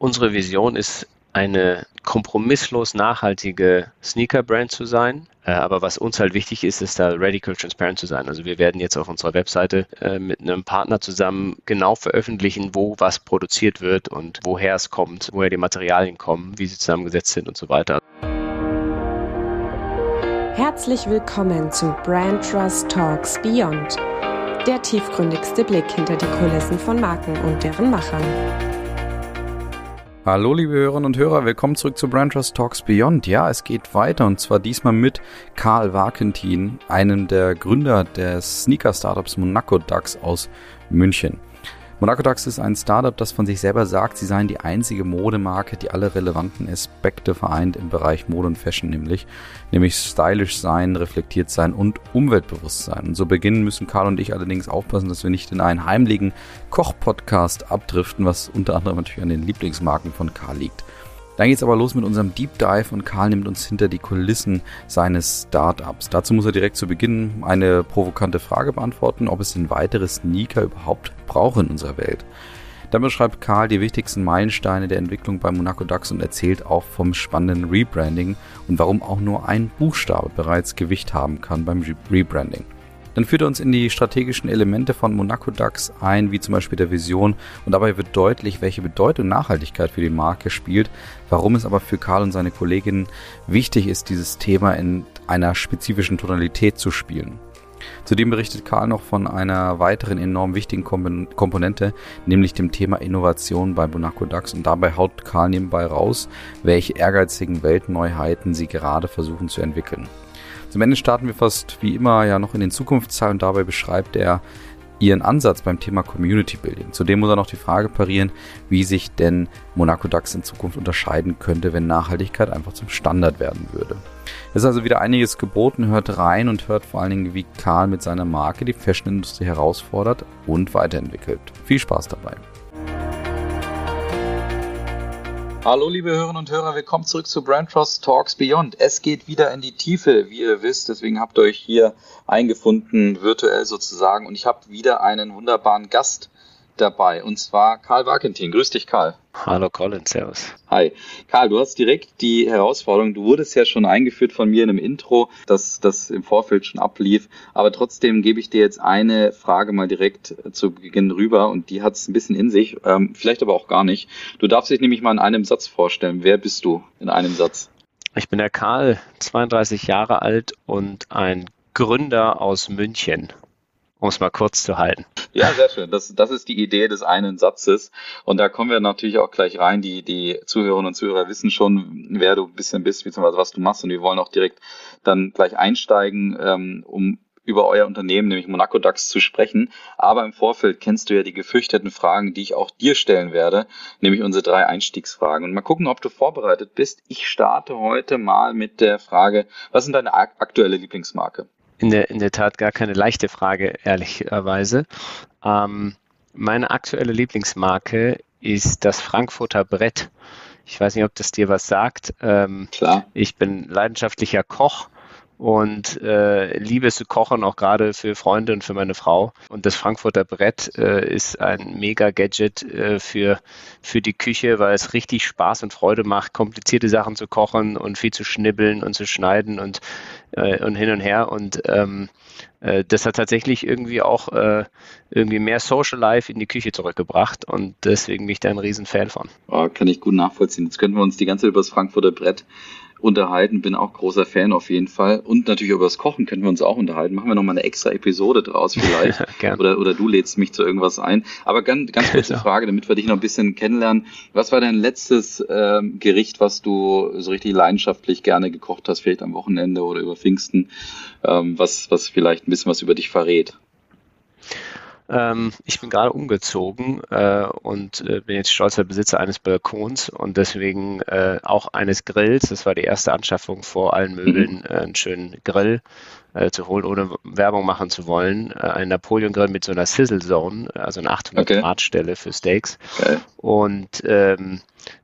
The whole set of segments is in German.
Unsere Vision ist eine kompromisslos nachhaltige Sneaker-Brand zu sein. Äh, aber was uns halt wichtig ist, ist da radical transparent zu sein. Also wir werden jetzt auf unserer Webseite äh, mit einem Partner zusammen genau veröffentlichen, wo was produziert wird und woher es kommt, woher die Materialien kommen, wie sie zusammengesetzt sind und so weiter. Herzlich willkommen zu Brand Trust Talks Beyond, der tiefgründigste Blick hinter die Kulissen von Marken und deren Machern. Hallo liebe Hörerinnen und Hörer, willkommen zurück zu Brand Trust Talks Beyond. Ja, es geht weiter und zwar diesmal mit Karl Warkentin, einem der Gründer des Sneaker-Startups Monaco Ducks aus München. Monaco Dax ist ein Startup, das von sich selber sagt, sie seien die einzige Modemarke, die alle relevanten Aspekte vereint im Bereich Mode und Fashion, nämlich, nämlich stylisch sein, reflektiert sein und umweltbewusst sein. Und so beginnen müssen Karl und ich allerdings aufpassen, dass wir nicht in einen heimlichen Koch-Podcast abdriften, was unter anderem natürlich an den Lieblingsmarken von Karl liegt. Dann geht's aber los mit unserem Deep Dive und Karl nimmt uns hinter die Kulissen seines Startups. Dazu muss er direkt zu Beginn eine provokante Frage beantworten, ob es denn weitere Sneaker überhaupt braucht in unserer Welt. Dann beschreibt Karl die wichtigsten Meilensteine der Entwicklung bei Monaco Ducks und erzählt auch vom spannenden Rebranding und warum auch nur ein Buchstabe bereits Gewicht haben kann beim Rebranding. Dann führt er uns in die strategischen Elemente von Monaco DAX ein, wie zum Beispiel der Vision. Und dabei wird deutlich, welche Bedeutung Nachhaltigkeit für die Marke spielt, warum es aber für Karl und seine Kolleginnen wichtig ist, dieses Thema in einer spezifischen Tonalität zu spielen. Zudem berichtet Karl noch von einer weiteren enorm wichtigen Komponente, nämlich dem Thema Innovation bei Monaco DAX. Und dabei haut Karl nebenbei raus, welche ehrgeizigen Weltneuheiten sie gerade versuchen zu entwickeln. Zum Ende starten wir fast wie immer ja noch in den Zukunftszahlen und dabei beschreibt er ihren Ansatz beim Thema Community Building. Zudem muss er noch die Frage parieren, wie sich denn Monaco DAX in Zukunft unterscheiden könnte, wenn Nachhaltigkeit einfach zum Standard werden würde. Es ist also wieder einiges geboten, hört rein und hört vor allen Dingen, wie Karl mit seiner Marke die Fashionindustrie herausfordert und weiterentwickelt. Viel Spaß dabei. Hallo liebe Hörerinnen und Hörer, willkommen zurück zu Brand Trust Talks Beyond. Es geht wieder in die Tiefe, wie ihr wisst, deswegen habt ihr euch hier eingefunden, virtuell sozusagen. Und ich habe wieder einen wunderbaren Gast dabei, und zwar Karl Wagentin. Grüß dich, Karl. Hallo Colin, servus. Hi. Karl, du hast direkt die Herausforderung, du wurdest ja schon eingeführt von mir in einem Intro, dass das im Vorfeld schon ablief, aber trotzdem gebe ich dir jetzt eine Frage mal direkt zu Beginn rüber und die hat es ein bisschen in sich, ähm, vielleicht aber auch gar nicht. Du darfst dich nämlich mal in einem Satz vorstellen. Wer bist du in einem Satz? Ich bin der Karl, 32 Jahre alt und ein Gründer aus München um es mal kurz zu halten. Ja, sehr schön. Das, das ist die Idee des einen Satzes. Und da kommen wir natürlich auch gleich rein. Die, die Zuhörerinnen und Zuhörer wissen schon, wer du ein bisschen bist, beziehungsweise was du machst. Und wir wollen auch direkt dann gleich einsteigen, ähm, um über euer Unternehmen, nämlich Monaco DAX, zu sprechen. Aber im Vorfeld kennst du ja die gefürchteten Fragen, die ich auch dir stellen werde, nämlich unsere drei Einstiegsfragen. Und mal gucken, ob du vorbereitet bist. Ich starte heute mal mit der Frage, was ist deine aktuelle Lieblingsmarke? In der, in der Tat gar keine leichte Frage, ehrlicherweise. Ähm, meine aktuelle Lieblingsmarke ist das Frankfurter Brett. Ich weiß nicht, ob das dir was sagt. Ähm, Klar. Ich bin leidenschaftlicher Koch und äh, liebe es zu kochen, auch gerade für Freunde und für meine Frau. Und das Frankfurter Brett äh, ist ein mega Gadget äh, für, für die Küche, weil es richtig Spaß und Freude macht, komplizierte Sachen zu kochen und viel zu schnibbeln und zu schneiden und, äh, und hin und her. Und ähm, äh, das hat tatsächlich irgendwie auch äh, irgendwie mehr Social Life in die Küche zurückgebracht und deswegen bin ich da ein Riesenfan von. Oh, kann ich gut nachvollziehen. Jetzt könnten wir uns die ganze über das Frankfurter Brett unterhalten. Bin auch großer Fan auf jeden Fall. Und natürlich über das Kochen können wir uns auch unterhalten. Machen wir nochmal eine extra Episode draus vielleicht. oder, oder du lädst mich zu irgendwas ein. Aber ganz, ganz kurze genau. Frage, damit wir dich noch ein bisschen kennenlernen. Was war dein letztes ähm, Gericht, was du so richtig leidenschaftlich gerne gekocht hast, vielleicht am Wochenende oder über Pfingsten, ähm, was, was vielleicht ein bisschen was über dich verrät? Ähm, ich bin gerade umgezogen äh, und äh, bin jetzt stolzer Besitzer eines Balkons und deswegen äh, auch eines Grills. Das war die erste Anschaffung vor allen Möbeln, mhm. Äh, einen schönen Grill. äh, zu holen, ohne Werbung machen zu wollen. Äh, ein Napoleon Grill mit so einer Sizzle Zone, also eine 800 okay. Grad Stelle für Steaks. Okay. Und ähm,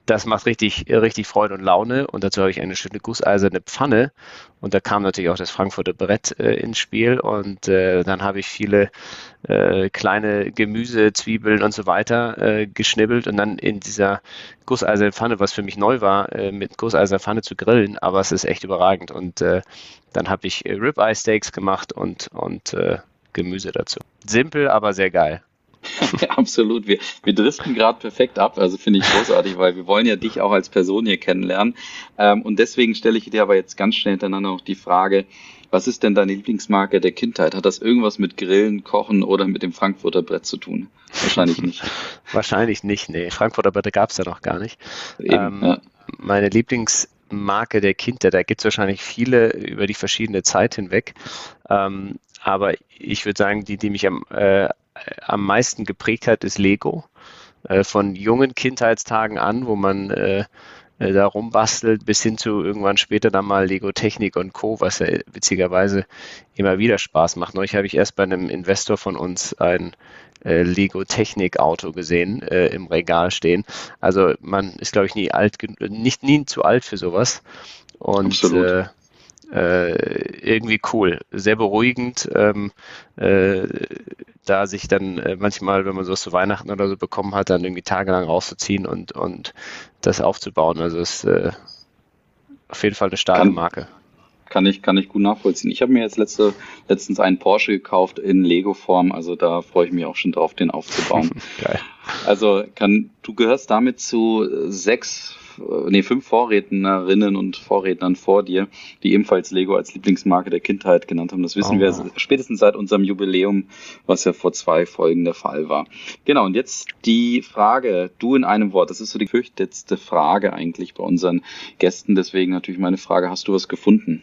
das macht richtig, richtig Freude und Laune. Und dazu habe ich eine schöne gusseiserne Pfanne. Und da kam natürlich auch das Frankfurter Brett äh, ins Spiel. Und äh, dann habe ich viele äh, kleine Gemüse, Zwiebeln und so weiter äh, geschnibbelt und dann in dieser gusseisernen Pfanne, was für mich neu war, äh, mit gusseiserner Pfanne zu grillen. Aber es ist echt überragend. Und äh, dann habe ich Ribeye Steaks gemacht und, und Gemüse dazu. Simpel, aber sehr geil. Absolut. Wir, wir driften gerade perfekt ab. Also finde ich großartig, weil wir wollen ja dich auch als Person hier kennenlernen. Ähm, und deswegen stelle ich dir aber jetzt ganz schnell hintereinander noch die Frage, was ist denn deine Lieblingsmarke der Kindheit? Hat das irgendwas mit Grillen, Kochen oder mit dem Frankfurter Brett zu tun? Wahrscheinlich nicht. Wahrscheinlich nicht, nee. Frankfurter Brett gab es ja noch gar nicht. Eben, ähm, ja. Meine Lieblingsmarke der Kindheit, da gibt es wahrscheinlich viele über die verschiedene Zeit hinweg. Ähm, aber ich würde sagen, die, die mich am, äh, am meisten geprägt hat, ist Lego. Äh, von jungen Kindheitstagen an, wo man äh, äh, da rumbastelt, bis hin zu irgendwann später dann mal Lego Technik und Co., was ja witzigerweise immer wieder Spaß macht. Neulich habe ich erst bei einem Investor von uns ein äh, Lego Technik Auto gesehen äh, im Regal stehen. Also man ist, glaube ich, nie alt, nicht nie zu alt für sowas. Und äh, äh, irgendwie cool, sehr beruhigend, ähm, äh, da sich dann äh, manchmal, wenn man sowas zu Weihnachten oder so bekommen hat, dann irgendwie tagelang rauszuziehen und, und das aufzubauen. Also es ist äh, auf jeden Fall eine starke kann, Marke. Kann ich, kann ich gut nachvollziehen. Ich habe mir jetzt letzte, letztens einen Porsche gekauft in Lego-Form, also da freue ich mich auch schon drauf, den aufzubauen. Geil. Also kann, du gehörst damit zu sechs äh, nee, fünf Vorrednerinnen und Vorrednern vor dir, die ebenfalls Lego als Lieblingsmarke der Kindheit genannt haben. Das wissen oh. wir spätestens seit unserem Jubiläum, was ja vor zwei Folgen der Fall war. Genau, und jetzt die Frage, du in einem Wort, das ist so die fürchtetste Frage eigentlich bei unseren Gästen, deswegen natürlich meine Frage, hast du was gefunden?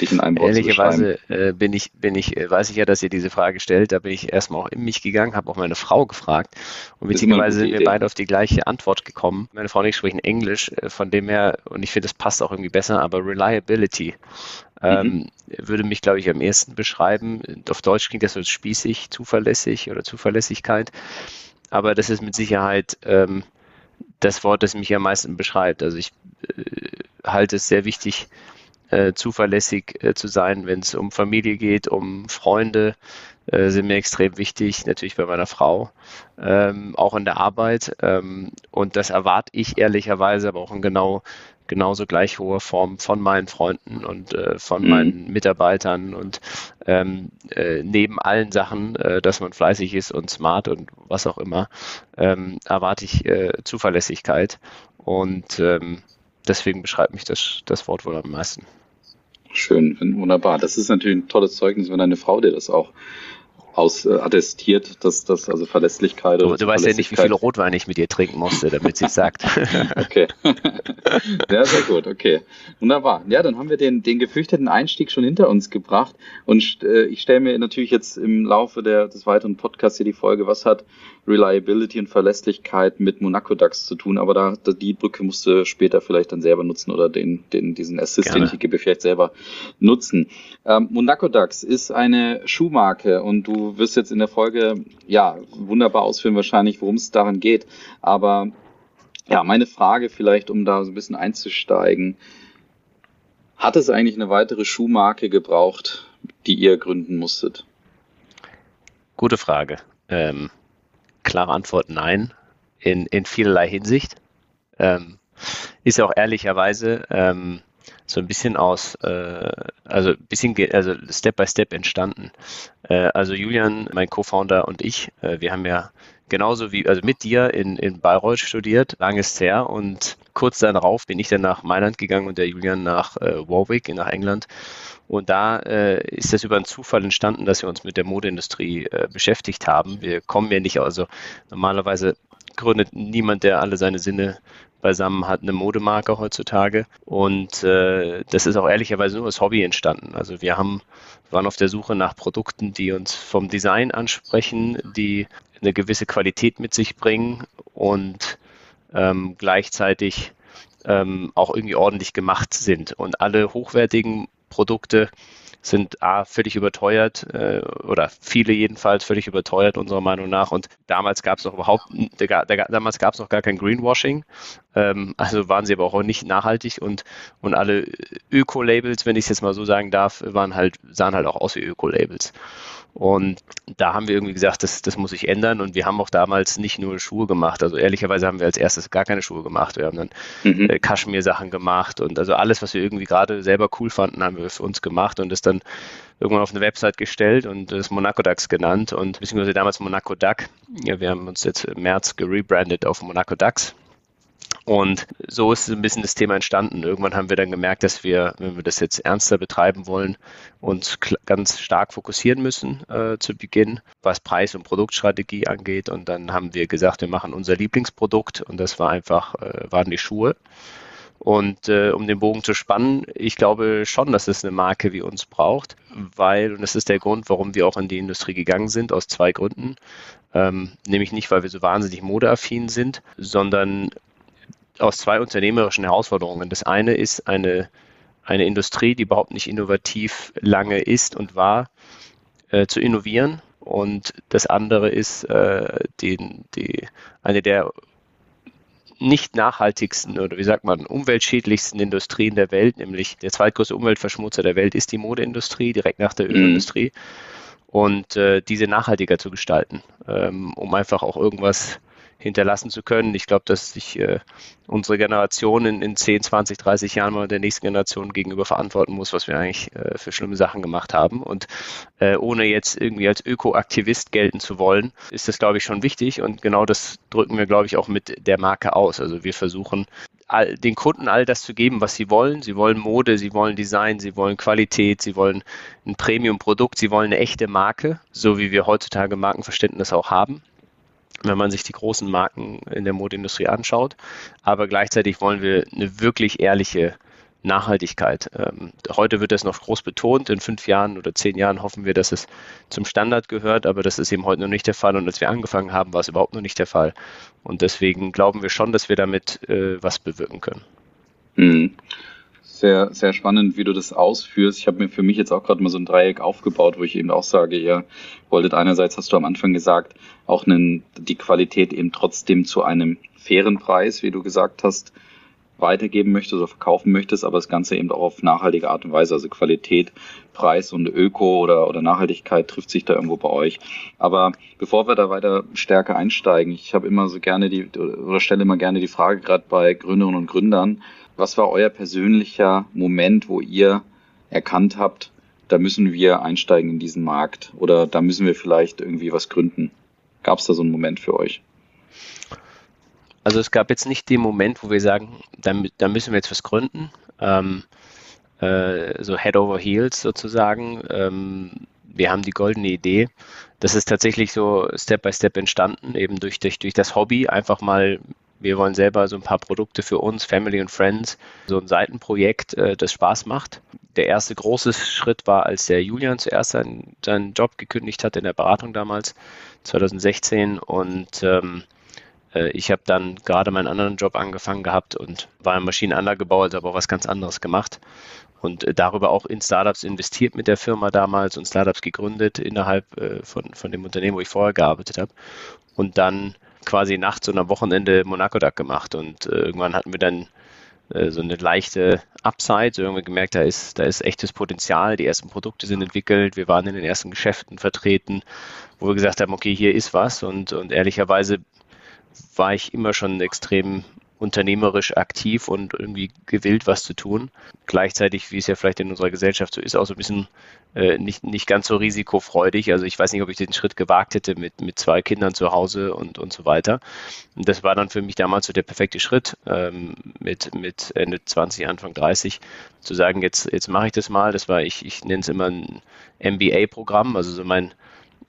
Dich in einem Wort Ehrlicherweise äh, bin ich, bin ich, äh, weiß ich ja, dass ihr diese Frage stellt. Da bin ich erstmal auch in mich gegangen, habe auch meine Frau gefragt und witzigerweise sind wir beide auf die gleiche Antwort gekommen. Meine Frau und ich sprechen Englisch, äh, von dem her, und ich finde, das passt auch irgendwie besser, aber Reliability ähm, mhm. würde mich, glaube ich, am ehesten beschreiben. Auf Deutsch klingt das so spießig, zuverlässig oder Zuverlässigkeit. Aber das ist mit Sicherheit ähm, das Wort, das mich am meisten beschreibt. Also ich äh, halte es sehr wichtig, äh, zuverlässig äh, zu sein, wenn es um Familie geht, um Freunde, äh, sind mir extrem wichtig, natürlich bei meiner Frau, ähm, auch in der Arbeit. Ähm, und das erwarte ich ehrlicherweise aber auch in genau genauso gleich hoher Form von meinen Freunden und äh, von mhm. meinen Mitarbeitern und ähm, äh, neben allen Sachen, äh, dass man fleißig ist und smart und was auch immer, ähm, erwarte ich Zuverlässigkeit und ähm, deswegen beschreibt mich das, das Wort wohl am meisten. Schön, wunderbar. Das ist natürlich ein tolles Zeugnis, wenn deine Frau dir das auch aus äh, attestiert, dass das also Verlässlichkeit Du, du weißt ja nicht, wie viel Rotwein ich mit ihr trinken musste, damit sie es sagt. okay. Sehr, sehr gut, okay. Wunderbar. Ja, dann haben wir den, den gefürchteten Einstieg schon hinter uns gebracht. Und äh, ich stelle mir natürlich jetzt im Laufe der, des weiteren Podcasts hier die Folge, was hat Reliability und Verlässlichkeit mit Monaco DAX zu tun, aber da, da die Brücke musst du später vielleicht dann selber nutzen oder den, den diesen Assist, Gerne. den ich gebe, vielleicht selber nutzen. Ähm, Monaco DAX ist eine Schuhmarke und du wirst jetzt in der Folge ja wunderbar ausführen wahrscheinlich, worum es daran geht. Aber ja, meine Frage vielleicht, um da so ein bisschen einzusteigen, hat es eigentlich eine weitere Schuhmarke gebraucht, die ihr gründen musstet? Gute Frage. Ähm, klare Antwort nein, in, in vielerlei Hinsicht. Ähm, ist auch ehrlicherweise ähm, so ein bisschen aus, äh, also ein bisschen, also Step by Step entstanden. Äh, also Julian, mein Co-Founder und ich, äh, wir haben ja genauso wie, also mit dir in, in Bayreuth studiert, langes her und kurz darauf bin ich dann nach Mailand gegangen und der Julian nach äh, Warwick, nach England. Und da äh, ist das über einen Zufall entstanden, dass wir uns mit der Modeindustrie äh, beschäftigt haben. Wir kommen ja nicht, also normalerweise gründet niemand, der alle seine Sinne beisammen hat, eine Modemarke heutzutage. Und äh, das ist auch ehrlicherweise nur als Hobby entstanden. Also wir haben, waren auf der Suche nach Produkten, die uns vom Design ansprechen, die eine gewisse Qualität mit sich bringen und ähm, gleichzeitig ähm, auch irgendwie ordentlich gemacht sind. Und alle hochwertigen Produkte sind A, völlig überteuert äh, oder viele jedenfalls völlig überteuert unserer Meinung nach. Und damals gab es noch überhaupt, der, der, damals gab es noch gar kein Greenwashing. Ähm, also waren sie aber auch nicht nachhaltig und, und alle Öko-Labels, wenn ich es jetzt mal so sagen darf, waren halt, sahen halt auch aus wie Öko-Labels. Und da haben wir irgendwie gesagt, das, das muss sich ändern. Und wir haben auch damals nicht nur Schuhe gemacht. Also ehrlicherweise haben wir als erstes gar keine Schuhe gemacht. Wir haben dann mhm. äh, Kaschmir-Sachen gemacht und also alles, was wir irgendwie gerade selber cool fanden, haben wir für uns gemacht und das dann irgendwann auf eine Website gestellt und das Monaco Ducks genannt und beziehungsweise damals Monaco Duck. Ja, wir haben uns jetzt im März gerebrandet auf Monaco Ducks. Und so ist ein bisschen das Thema entstanden. Irgendwann haben wir dann gemerkt, dass wir, wenn wir das jetzt ernster betreiben wollen, uns ganz stark fokussieren müssen äh, zu Beginn, was Preis- und Produktstrategie angeht. Und dann haben wir gesagt, wir machen unser Lieblingsprodukt und das war einfach, äh, waren die Schuhe. Und äh, um den Bogen zu spannen, ich glaube schon, dass es eine Marke wie uns braucht, weil, und das ist der Grund, warum wir auch in die Industrie gegangen sind, aus zwei Gründen. Ähm, nämlich nicht, weil wir so wahnsinnig modeaffin sind, sondern aus zwei unternehmerischen Herausforderungen. Das eine ist eine, eine Industrie, die überhaupt nicht innovativ lange ist und war, äh, zu innovieren. Und das andere ist äh, die, die, eine der nicht nachhaltigsten oder wie sagt man, umweltschädlichsten Industrien der Welt, nämlich der zweitgrößte Umweltverschmutzer der Welt ist die Modeindustrie, direkt nach der mhm. Ölindustrie. Und äh, diese nachhaltiger zu gestalten, ähm, um einfach auch irgendwas hinterlassen zu können. Ich glaube, dass sich äh, unsere Generation in, in 10, 20, 30 Jahren mal der nächsten Generation gegenüber verantworten muss, was wir eigentlich äh, für schlimme Sachen gemacht haben. Und äh, ohne jetzt irgendwie als Ökoaktivist gelten zu wollen, ist das, glaube ich, schon wichtig. Und genau das drücken wir, glaube ich, auch mit der Marke aus. Also wir versuchen all, den Kunden all das zu geben, was sie wollen. Sie wollen Mode, sie wollen Design, sie wollen Qualität, sie wollen ein Premium-Produkt, sie wollen eine echte Marke, so wie wir heutzutage Markenverständnis auch haben wenn man sich die großen Marken in der Modeindustrie anschaut. Aber gleichzeitig wollen wir eine wirklich ehrliche Nachhaltigkeit. Ähm, heute wird das noch groß betont. In fünf Jahren oder zehn Jahren hoffen wir, dass es zum Standard gehört, aber das ist eben heute noch nicht der Fall. Und als wir angefangen haben, war es überhaupt noch nicht der Fall. Und deswegen glauben wir schon, dass wir damit äh, was bewirken können. Mhm sehr, sehr spannend, wie du das ausführst. Ich habe mir für mich jetzt auch gerade mal so ein Dreieck aufgebaut, wo ich eben auch sage, ihr wolltet einerseits, hast du am Anfang gesagt, auch einen, die Qualität eben trotzdem zu einem fairen Preis, wie du gesagt hast, weitergeben möchtest oder verkaufen möchtest, aber das Ganze eben auch auf nachhaltige Art und Weise, also Qualität, Preis und Öko oder, oder Nachhaltigkeit trifft sich da irgendwo bei euch. Aber bevor wir da weiter stärker einsteigen, ich habe immer so gerne die, oder stelle immer gerne die Frage, gerade bei Gründerinnen und Gründern, was war euer persönlicher Moment, wo ihr erkannt habt, da müssen wir einsteigen in diesen Markt oder da müssen wir vielleicht irgendwie was gründen? Gab es da so einen Moment für euch? Also es gab jetzt nicht den Moment, wo wir sagen, da, da müssen wir jetzt was gründen. Ähm, äh, so Head over Heels sozusagen. Ähm, wir haben die goldene Idee. Das ist tatsächlich so Step by Step entstanden, eben durch, durch, durch das Hobby, einfach mal wir wollen selber so ein paar Produkte für uns, Family und Friends, so ein Seitenprojekt, äh, das Spaß macht. Der erste große Schritt war, als der Julian zuerst seinen, seinen Job gekündigt hat in der Beratung damals, 2016. Und ähm, äh, ich habe dann gerade meinen anderen Job angefangen gehabt und war im Maschinenanlagebau, also aber auch was ganz anderes gemacht. Und äh, darüber auch in Startups investiert mit der Firma damals und Startups gegründet innerhalb von, von dem Unternehmen, wo ich vorher gearbeitet habe. Und dann quasi nachts und am Wochenende Monaco Duck gemacht. Und äh, irgendwann hatten wir dann äh, so eine leichte Upside, so irgendwie gemerkt, da ist, da ist echtes Potenzial, die ersten Produkte sind entwickelt, wir waren in den ersten Geschäften vertreten, wo wir gesagt haben, okay, hier ist was. Und, und ehrlicherweise war ich immer schon extrem unternehmerisch aktiv und irgendwie gewillt, was zu tun. Gleichzeitig, wie es ja vielleicht in unserer Gesellschaft so ist, auch so ein bisschen äh, nicht, nicht ganz so risikofreudig. Also ich weiß nicht, ob ich den Schritt gewagt hätte mit, mit zwei Kindern zu Hause und, und so weiter. Und das war dann für mich damals so der perfekte Schritt, ähm, mit, mit Ende 20, Anfang 30, zu sagen, jetzt, jetzt mache ich das mal. Das war, ich, ich nenne es immer ein MBA-Programm, also so mein,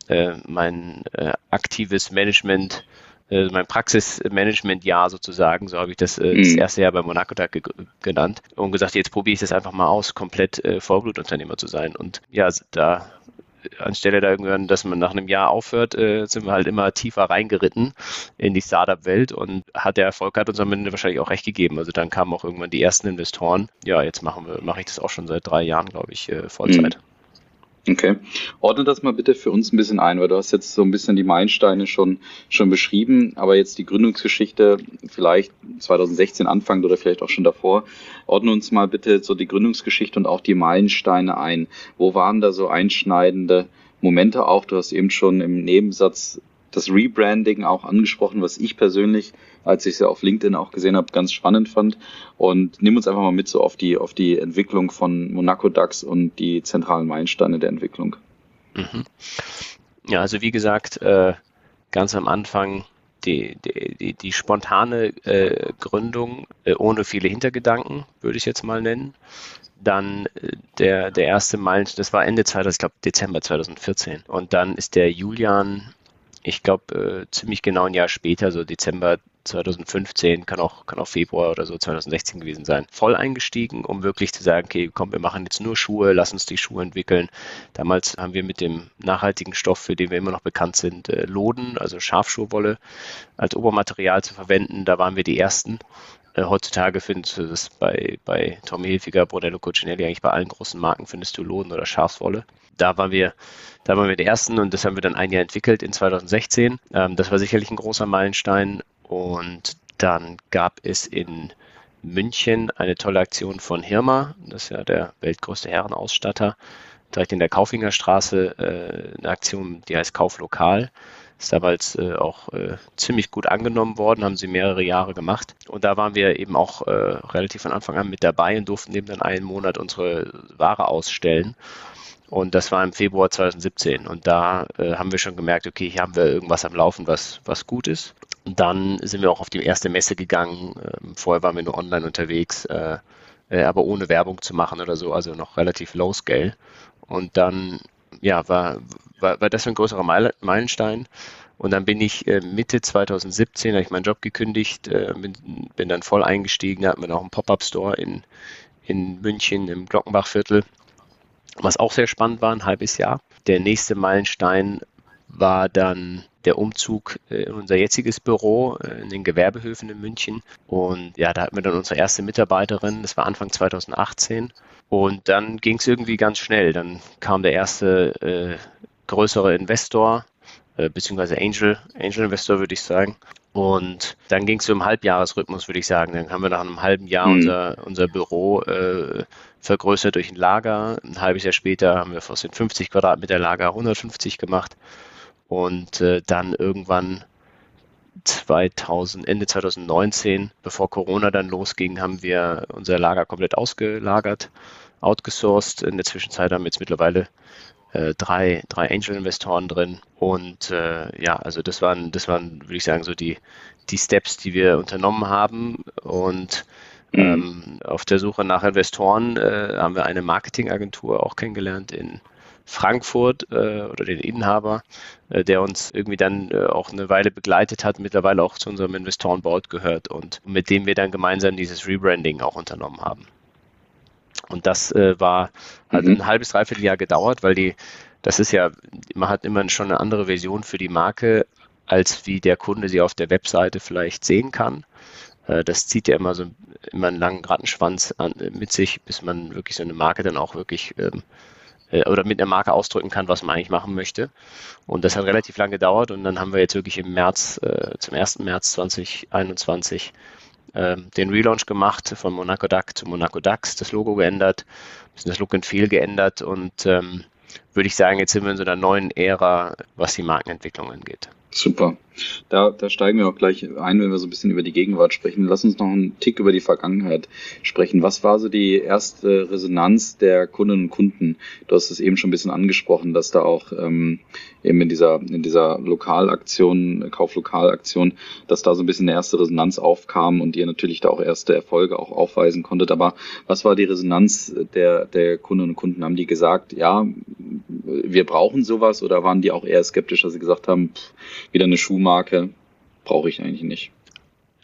äh, mein äh, aktives Management äh, mein Praxismanagement-Jahr sozusagen, so habe ich das, äh, das mhm. erste Jahr bei Monaco Tag ge genannt und gesagt, jetzt probiere ich das einfach mal aus, komplett äh, Vollblutunternehmer zu sein. Und ja, da anstelle da irgendwann, dass man nach einem Jahr aufhört, äh, sind wir halt immer tiefer reingeritten in die Startup-Welt und hat der Erfolg hat uns am Ende wahrscheinlich auch recht gegeben. Also dann kamen auch irgendwann die ersten Investoren. Ja, jetzt machen wir, mache ich das auch schon seit drei Jahren, glaube ich, äh, Vollzeit. Mhm. Okay. Ordne das mal bitte für uns ein bisschen ein, weil du hast jetzt so ein bisschen die Meilensteine schon, schon beschrieben, aber jetzt die Gründungsgeschichte vielleicht 2016 Anfang oder vielleicht auch schon davor. Ordne uns mal bitte so die Gründungsgeschichte und auch die Meilensteine ein. Wo waren da so einschneidende Momente auch? Du hast eben schon im Nebensatz das Rebranding auch angesprochen, was ich persönlich, als ich es ja auf LinkedIn auch gesehen habe, ganz spannend fand. Und nimm uns einfach mal mit so auf die, auf die Entwicklung von Monaco DAX und die zentralen Meilensteine der Entwicklung. Mhm. Ja, also wie gesagt, äh, ganz am Anfang die, die, die, spontane äh, Gründung äh, ohne viele Hintergedanken, würde ich jetzt mal nennen. Dann äh, der, der erste Meilenstein, das war Ende 2000, ich glaube Dezember 2014. Und dann ist der Julian ich glaube, äh, ziemlich genau ein Jahr später, so Dezember 2015, kann auch, kann auch Februar oder so 2016 gewesen sein, voll eingestiegen, um wirklich zu sagen, okay, komm, wir machen jetzt nur Schuhe, lass uns die Schuhe entwickeln. Damals haben wir mit dem nachhaltigen Stoff, für den wir immer noch bekannt sind, äh, Loden, also Schafschuhwolle, als Obermaterial zu verwenden. Da waren wir die Ersten. Äh, heutzutage findest du das bei, bei Tommy Hilfiger, Brunello Cucinelli, eigentlich bei allen großen Marken findest du Loden oder Schafswolle. Da waren wir, da waren wir die Ersten und das haben wir dann ein Jahr entwickelt in 2016. Ähm, das war sicherlich ein großer Meilenstein und dann gab es in München eine tolle Aktion von Hirma, das ist ja der weltgrößte Herrenausstatter, direkt in der Kaufingerstraße, äh, eine Aktion, die heißt Kauflokal. Ist damals äh, auch äh, ziemlich gut angenommen worden, haben sie mehrere Jahre gemacht. Und da waren wir eben auch äh, relativ von Anfang an mit dabei und durften eben dann einen Monat unsere Ware ausstellen. Und das war im Februar 2017. Und da äh, haben wir schon gemerkt, okay, hier haben wir irgendwas am Laufen, was, was gut ist. Und dann sind wir auch auf die erste Messe gegangen. Ähm, vorher waren wir nur online unterwegs, äh, äh, aber ohne Werbung zu machen oder so, also noch relativ low scale. Und dann ja, war, war, war das ein größerer Meilenstein. Und dann bin ich äh, Mitte 2017, habe ich meinen Job gekündigt, äh, bin, bin, dann voll eingestiegen, da hatten wir noch einen Pop-Up-Store in, in München im Glockenbachviertel, was auch sehr spannend war, ein halbes Jahr. Der nächste Meilenstein war dann der Umzug äh, in unser jetziges Büro in den Gewerbehöfen in München. Und ja, da hatten wir dann unsere erste Mitarbeiterin, das war Anfang 2018. Und dann ging es irgendwie ganz schnell. Dann kam der erste äh, größere Investor, äh, beziehungsweise Angel, Angel Investor würde ich sagen. Und dann ging es so im Halbjahresrhythmus, würde ich sagen. Dann haben wir nach einem halben Jahr mhm. unser, unser Büro äh, vergrößert durch ein Lager. Ein halbes Jahr später haben wir aus den 50 Quadratmeter Lager 150 gemacht. Und äh, dann irgendwann 2000, Ende 2019, bevor Corona dann losging, haben wir unser Lager komplett ausgelagert, outgesourced. In der Zwischenzeit haben wir jetzt mittlerweile äh, drei, drei Angel-Investoren drin. Und äh, ja, also das waren, das waren, würde ich sagen, so die, die Steps, die wir unternommen haben. Und mhm. ähm, auf der Suche nach Investoren äh, haben wir eine Marketingagentur auch kennengelernt in Frankfurt äh, oder den Inhaber, äh, der uns irgendwie dann äh, auch eine Weile begleitet hat, mittlerweile auch zu unserem Investorenboard gehört und mit dem wir dann gemeinsam dieses Rebranding auch unternommen haben. Und das äh, war, hat mhm. ein halbes, dreiviertel Jahr gedauert, weil die, das ist ja, man hat immer schon eine andere Version für die Marke, als wie der Kunde sie auf der Webseite vielleicht sehen kann. Äh, das zieht ja immer so immer einen langen Rattenschwanz an, mit sich, bis man wirklich so eine Marke dann auch wirklich ähm, äh, oder mit einer Marke ausdrücken kann, was man eigentlich machen möchte. Und das hat relativ lange gedauert und dann haben wir jetzt wirklich im März, äh, zum 1. März 2021 äh, den Relaunch gemacht von Monaco Duck zu Monaco Ducks, das Logo geändert, bisschen das Look and Feel geändert und ähm, würde ich sagen, jetzt sind wir in so einer neuen Ära, was die Markenentwicklung angeht. Super. Da, da steigen wir auch gleich ein, wenn wir so ein bisschen über die Gegenwart sprechen. Lass uns noch einen Tick über die Vergangenheit sprechen. Was war so die erste Resonanz der Kundinnen und Kunden? Du hast es eben schon ein bisschen angesprochen, dass da auch ähm, eben in dieser, in dieser Lokalaktion, Kauflokalaktion, dass da so ein bisschen eine erste Resonanz aufkam und ihr natürlich da auch erste Erfolge auch aufweisen konntet. Aber was war die Resonanz der, der Kundinnen und Kunden? Haben die gesagt, ja, wir brauchen sowas oder waren die auch eher skeptisch, dass sie gesagt haben, pff, wieder eine Schuhmarke brauche ich eigentlich nicht?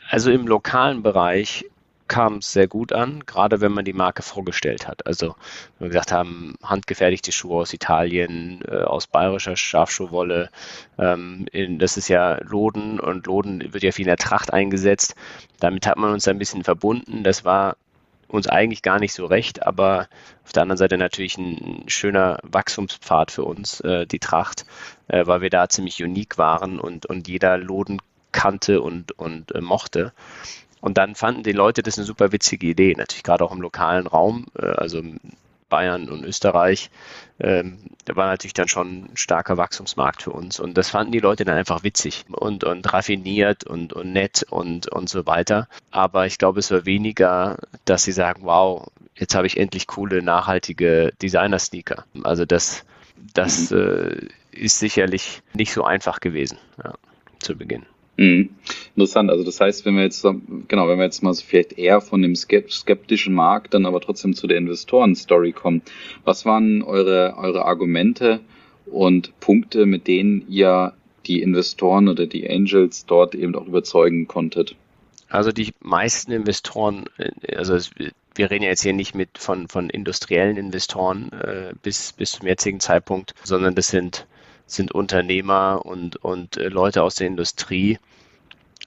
Also im lokalen Bereich kam es sehr gut an, gerade wenn man die Marke vorgestellt hat. Also wenn wir gesagt haben, handgefertigte Schuhe aus Italien, äh, aus bayerischer Schafschuhwolle. Ähm, in, das ist ja Loden und Loden wird ja viel in der Tracht eingesetzt. Damit hat man uns ein bisschen verbunden. Das war uns eigentlich gar nicht so recht, aber auf der anderen Seite natürlich ein schöner Wachstumspfad für uns, äh, die Tracht, äh, weil wir da ziemlich unique waren und, und jeder Loden kannte und, und äh, mochte. Und dann fanden die Leute das eine super witzige Idee, natürlich gerade auch im lokalen Raum, äh, also Bayern und Österreich. Ähm, da war natürlich dann schon ein starker Wachstumsmarkt für uns. Und das fanden die Leute dann einfach witzig und, und raffiniert und, und nett und, und so weiter. Aber ich glaube, es war weniger, dass sie sagen, wow, jetzt habe ich endlich coole, nachhaltige Designer-Sneaker. Also das, das mhm. äh, ist sicherlich nicht so einfach gewesen ja, zu Beginn. Mhm. Interessant. Also das heißt, wenn wir jetzt, genau, wenn wir jetzt mal so vielleicht eher von dem skeptischen Markt dann aber trotzdem zu der Investoren-Story kommen. Was waren eure, eure Argumente und Punkte, mit denen ihr die Investoren oder die Angels dort eben auch überzeugen konntet? Also die meisten Investoren, äh, also wir reden ja jetzt hier nicht mit von, von industriellen Investoren äh, bis, bis zum jetzigen Zeitpunkt, sondern das sind sind Unternehmer und, und äh, Leute aus der Industrie,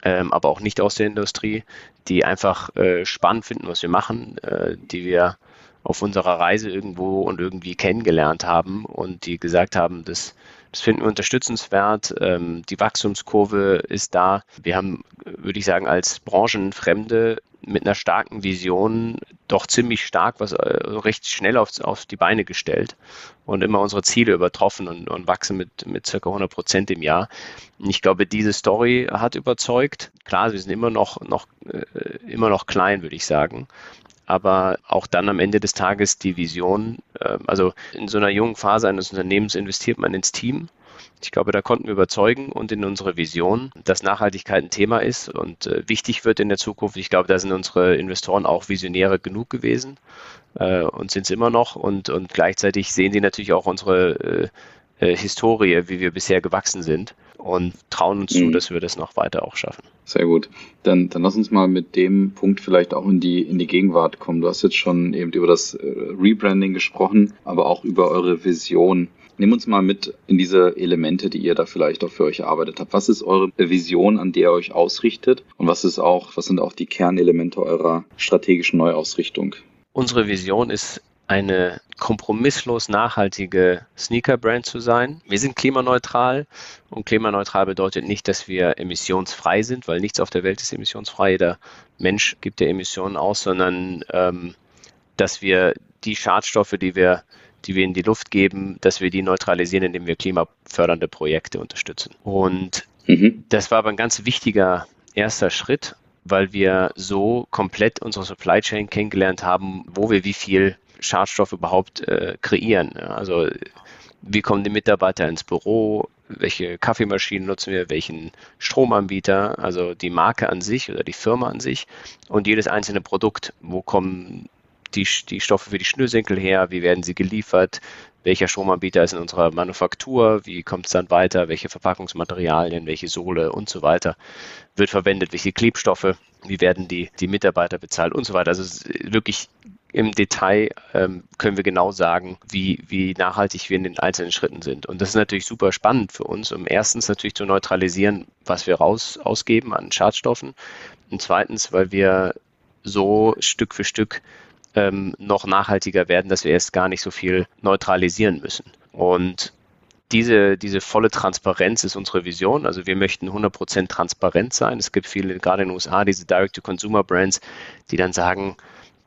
ähm, aber auch nicht aus der Industrie, die einfach äh, spannend finden, was wir machen, äh, die wir auf unserer Reise irgendwo und irgendwie kennengelernt haben und die gesagt haben, das, das finden wir unterstützenswert, ähm, die Wachstumskurve ist da. Wir haben, würde ich sagen, als Branchenfremde mit einer starken Vision doch ziemlich stark, was äh, recht schnell auf, auf die Beine gestellt und immer unsere Ziele übertroffen und, und wachsen mit, mit circa 100 Prozent im Jahr. ich glaube, diese Story hat überzeugt. Klar, wir sind immer noch, noch, äh, immer noch klein, würde ich sagen. Aber auch dann am Ende des Tages die Vision, äh, also in so einer jungen Phase eines Unternehmens investiert man ins Team ich glaube, da konnten wir überzeugen und in unsere Vision, dass Nachhaltigkeit ein Thema ist und äh, wichtig wird in der Zukunft. Ich glaube, da sind unsere Investoren auch Visionäre genug gewesen äh, und sind es immer noch. Und, und gleichzeitig sehen sie natürlich auch unsere äh Historie, wie wir bisher gewachsen sind und trauen uns mhm. zu, dass wir das noch weiter auch schaffen. Sehr gut. Dann, dann lass uns mal mit dem Punkt vielleicht auch in die, in die Gegenwart kommen. Du hast jetzt schon eben über das äh, Rebranding gesprochen, aber auch über eure Vision. Nimm uns mal mit in diese Elemente, die ihr da vielleicht auch für euch erarbeitet habt. Was ist eure Vision, an der ihr euch ausrichtet? Und was ist auch, was sind auch die Kernelemente eurer strategischen Neuausrichtung? Unsere Vision ist eine kompromisslos nachhaltige Sneaker-Brand zu sein. Wir sind klimaneutral und klimaneutral bedeutet nicht, dass wir emissionsfrei sind, weil nichts auf der Welt ist emissionsfrei. Jeder Mensch gibt ja Emissionen aus, sondern ähm, dass wir die Schadstoffe, die wir die wir in die Luft geben, dass wir die neutralisieren, indem wir klimafördernde Projekte unterstützen. Und mhm. das war aber ein ganz wichtiger erster Schritt, weil wir so komplett unsere Supply Chain kennengelernt haben, wo wir wie viel Schadstoff überhaupt äh, kreieren. Also wie kommen die Mitarbeiter ins Büro, welche Kaffeemaschinen nutzen wir, welchen Stromanbieter, also die Marke an sich oder die Firma an sich und jedes einzelne Produkt, wo kommen die, die Stoffe für die Schnürsenkel her, wie werden sie geliefert, welcher Stromanbieter ist in unserer Manufaktur, wie kommt es dann weiter, welche Verpackungsmaterialien, welche Sohle und so weiter wird verwendet, welche Klebstoffe, wie werden die, die Mitarbeiter bezahlt und so weiter. Also wirklich im Detail ähm, können wir genau sagen, wie, wie nachhaltig wir in den einzelnen Schritten sind. Und das ist natürlich super spannend für uns, um erstens natürlich zu neutralisieren, was wir raus ausgeben an Schadstoffen. Und zweitens, weil wir so Stück für Stück ähm, noch nachhaltiger werden, dass wir erst gar nicht so viel neutralisieren müssen. Und diese, diese volle Transparenz ist unsere Vision. Also wir möchten 100% transparent sein. Es gibt viele, gerade in den USA, diese Direct-to-Consumer-Brands, die dann sagen,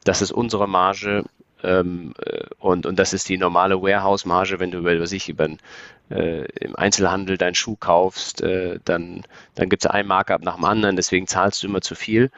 das ist unsere Marge ähm, äh, und, und das ist die normale Warehouse-Marge, wenn du über sich über äh, im Einzelhandel deinen Schuh kaufst, äh, dann, dann gibt es ein Markup nach dem anderen, deswegen zahlst du immer zu viel.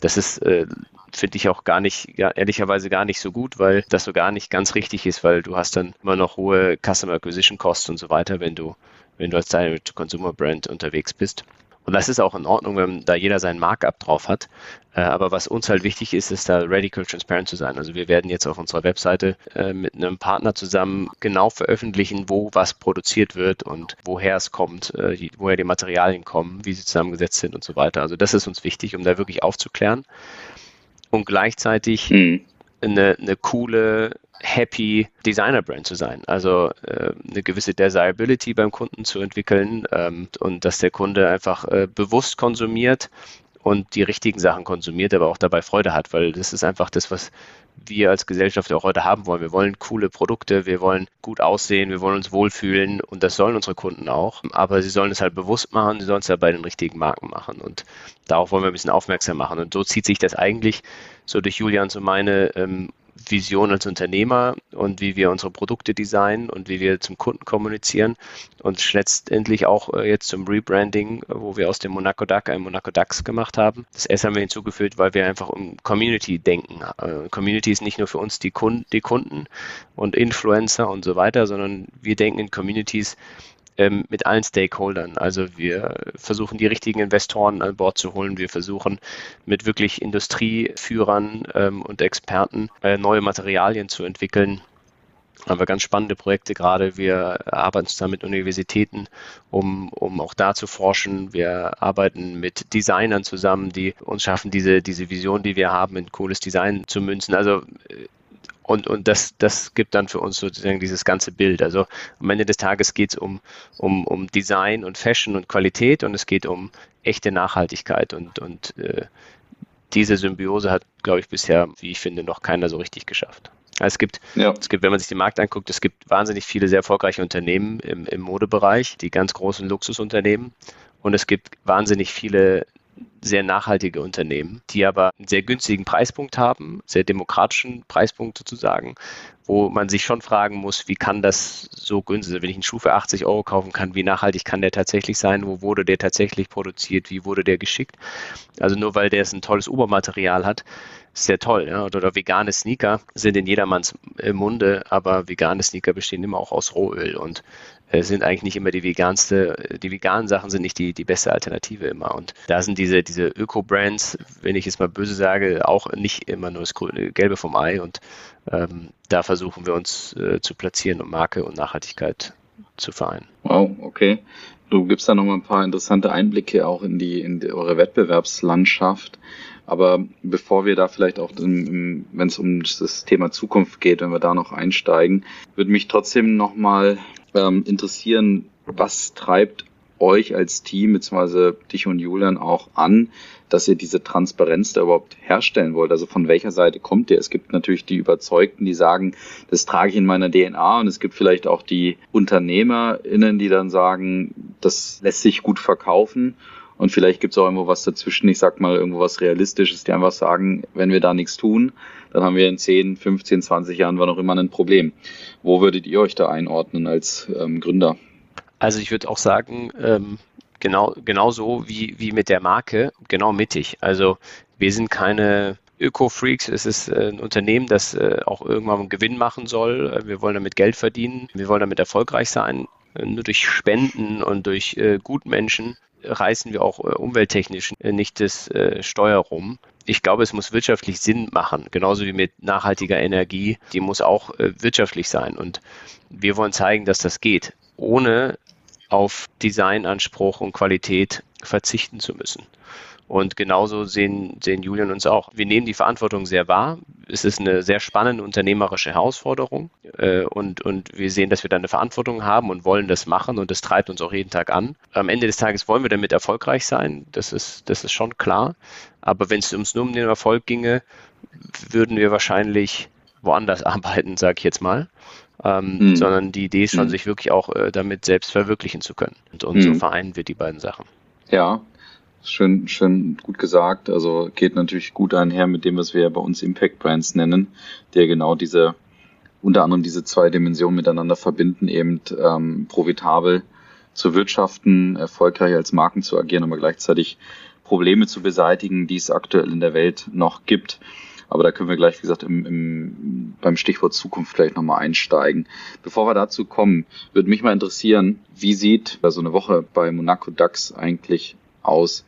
Das ist äh, finde ich auch gar nicht, ja, ehrlicherweise gar nicht so gut, weil das so gar nicht ganz richtig ist, weil du hast dann immer noch hohe Customer Acquisition Costs und so weiter, wenn du, wenn du als Direct-to-Consumer Brand unterwegs bist. Und das ist auch in Ordnung, wenn da jeder seinen Markup drauf hat. Äh, aber was uns halt wichtig ist, ist da radical transparent zu sein. Also wir werden jetzt auf unserer Webseite äh, mit einem Partner zusammen genau veröffentlichen, wo was produziert wird und woher es kommt, äh, woher die Materialien kommen, wie sie zusammengesetzt sind und so weiter. Also das ist uns wichtig, um da wirklich aufzuklären und gleichzeitig mhm. Eine, eine coole, happy Designer-Brand zu sein. Also äh, eine gewisse Desirability beim Kunden zu entwickeln ähm, und dass der Kunde einfach äh, bewusst konsumiert und die richtigen Sachen konsumiert, aber auch dabei Freude hat, weil das ist einfach das, was wir als Gesellschaft auch heute haben wollen. Wir wollen coole Produkte, wir wollen gut aussehen, wir wollen uns wohlfühlen und das sollen unsere Kunden auch. Aber sie sollen es halt bewusst machen, sie sollen es ja bei den richtigen Marken machen und darauf wollen wir ein bisschen aufmerksam machen. Und so zieht sich das eigentlich so durch Julians und meine ähm, Vision als Unternehmer und wie wir unsere Produkte designen und wie wir zum Kunden kommunizieren und letztendlich auch äh, jetzt zum Rebranding, wo wir aus dem Monaco Duck ein Monaco Ducks gemacht haben. Das S haben wir hinzugefügt, weil wir einfach um Community denken. Äh, Community ist nicht nur für uns die Kunden, die Kunden und Influencer und so weiter, sondern wir denken in Communities, ähm, mit allen Stakeholdern. Also wir versuchen die richtigen Investoren an Bord zu holen. Wir versuchen mit wirklich Industrieführern ähm, und Experten äh, neue Materialien zu entwickeln. Haben wir ganz spannende Projekte gerade. Wir arbeiten zusammen mit Universitäten, um, um auch da zu forschen. Wir arbeiten mit Designern zusammen, die uns schaffen, diese, diese Vision, die wir haben, in cooles Design zu münzen. Also äh, und, und das, das gibt dann für uns sozusagen dieses ganze Bild. Also am Ende des Tages geht es um, um, um Design und Fashion und Qualität und es geht um echte Nachhaltigkeit. Und, und äh, diese Symbiose hat, glaube ich, bisher, wie ich finde, noch keiner so richtig geschafft. Es gibt, ja. es gibt, wenn man sich den Markt anguckt, es gibt wahnsinnig viele sehr erfolgreiche Unternehmen im, im Modebereich, die ganz großen Luxusunternehmen. Und es gibt wahnsinnig viele sehr nachhaltige Unternehmen, die aber einen sehr günstigen Preispunkt haben, sehr demokratischen Preispunkt sozusagen, wo man sich schon fragen muss, wie kann das so günstig sein? Wenn ich einen Schuh für 80 Euro kaufen kann, wie nachhaltig kann der tatsächlich sein? Wo wurde der tatsächlich produziert? Wie wurde der geschickt? Also nur weil der ein tolles Obermaterial hat, ist sehr toll. Ja? Oder, oder, vegane Sneaker sind in jedermanns Munde, aber vegane Sneaker bestehen immer auch aus Rohöl und äh, sind eigentlich nicht immer die veganste, die veganen Sachen sind nicht die, die beste Alternative immer. Und da sind diese, diese Öko-Brands, wenn ich es mal böse sage, auch nicht immer nur das gelbe vom Ei. Und ähm, da versuchen wir uns äh, zu platzieren, um Marke und Nachhaltigkeit zu vereinen. Wow, okay. Du gibst da nochmal ein paar interessante Einblicke auch in die, in die, eure Wettbewerbslandschaft. Aber bevor wir da vielleicht auch, wenn es um das Thema Zukunft geht, wenn wir da noch einsteigen, würde mich trotzdem nochmal ähm, interessieren, was treibt euch als Team, beziehungsweise dich und Julian auch an, dass ihr diese Transparenz da überhaupt herstellen wollt? Also von welcher Seite kommt ihr? Es gibt natürlich die Überzeugten, die sagen, das trage ich in meiner DNA und es gibt vielleicht auch die UnternehmerInnen, die dann sagen, das lässt sich gut verkaufen. Und vielleicht gibt es auch irgendwo was dazwischen, ich sag mal irgendwo was Realistisches, die einfach sagen, wenn wir da nichts tun, dann haben wir in 10, 15, 20 Jahren war noch immer ein Problem. Wo würdet ihr euch da einordnen als ähm, Gründer? Also ich würde auch sagen, ähm, genau, genau so wie, wie mit der Marke, genau mittig. Also wir sind keine Öko-Freaks. Es ist äh, ein Unternehmen, das äh, auch irgendwann Gewinn machen soll. Äh, wir wollen damit Geld verdienen. Wir wollen damit erfolgreich sein. Nur durch Spenden und durch Gutmenschen reißen wir auch umwelttechnisch nicht das Steuer rum ich glaube, es muss wirtschaftlich Sinn machen, genauso wie mit nachhaltiger Energie. Die muss auch äh, wirtschaftlich sein. Und wir wollen zeigen, dass das geht, ohne auf Designanspruch und Qualität verzichten zu müssen. Und genauso sehen, sehen Julian uns auch. Wir nehmen die Verantwortung sehr wahr. Es ist eine sehr spannende unternehmerische Herausforderung. Äh, und, und wir sehen, dass wir da eine Verantwortung haben und wollen das machen. Und das treibt uns auch jeden Tag an. Am Ende des Tages wollen wir damit erfolgreich sein. Das ist, das ist schon klar. Aber wenn es uns nur um den Erfolg ginge, würden wir wahrscheinlich woanders arbeiten, sage ich jetzt mal. Ähm, mhm. Sondern die Idee ist schon, mhm. sich wirklich auch äh, damit selbst verwirklichen zu können. Und, und mhm. so vereinen wir die beiden Sachen. Ja, Schön, schön gut gesagt. Also geht natürlich gut einher mit dem, was wir bei uns Impact Brands nennen, der genau diese, unter anderem diese zwei Dimensionen miteinander verbinden, eben ähm, profitabel zu wirtschaften, erfolgreich als Marken zu agieren, aber gleichzeitig Probleme zu beseitigen, die es aktuell in der Welt noch gibt. Aber da können wir gleich, wie gesagt, im, im, beim Stichwort Zukunft vielleicht nochmal einsteigen. Bevor wir dazu kommen, würde mich mal interessieren, wie sieht so eine Woche bei Monaco DAX eigentlich aus.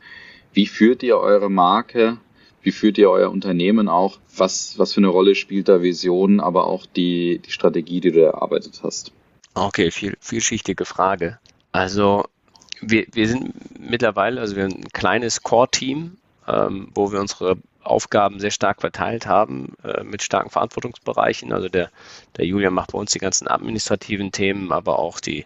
Wie führt ihr eure Marke? Wie führt ihr euer Unternehmen auch? Was, was für eine Rolle spielt da Vision, aber auch die, die Strategie, die du erarbeitet hast? Okay, viel, vielschichtige Frage. Also wir, wir sind mittlerweile, also wir haben ein kleines Core-Team, ähm, wo wir unsere Aufgaben sehr stark verteilt haben, äh, mit starken Verantwortungsbereichen. Also der, der Julian macht bei uns die ganzen administrativen Themen, aber auch die,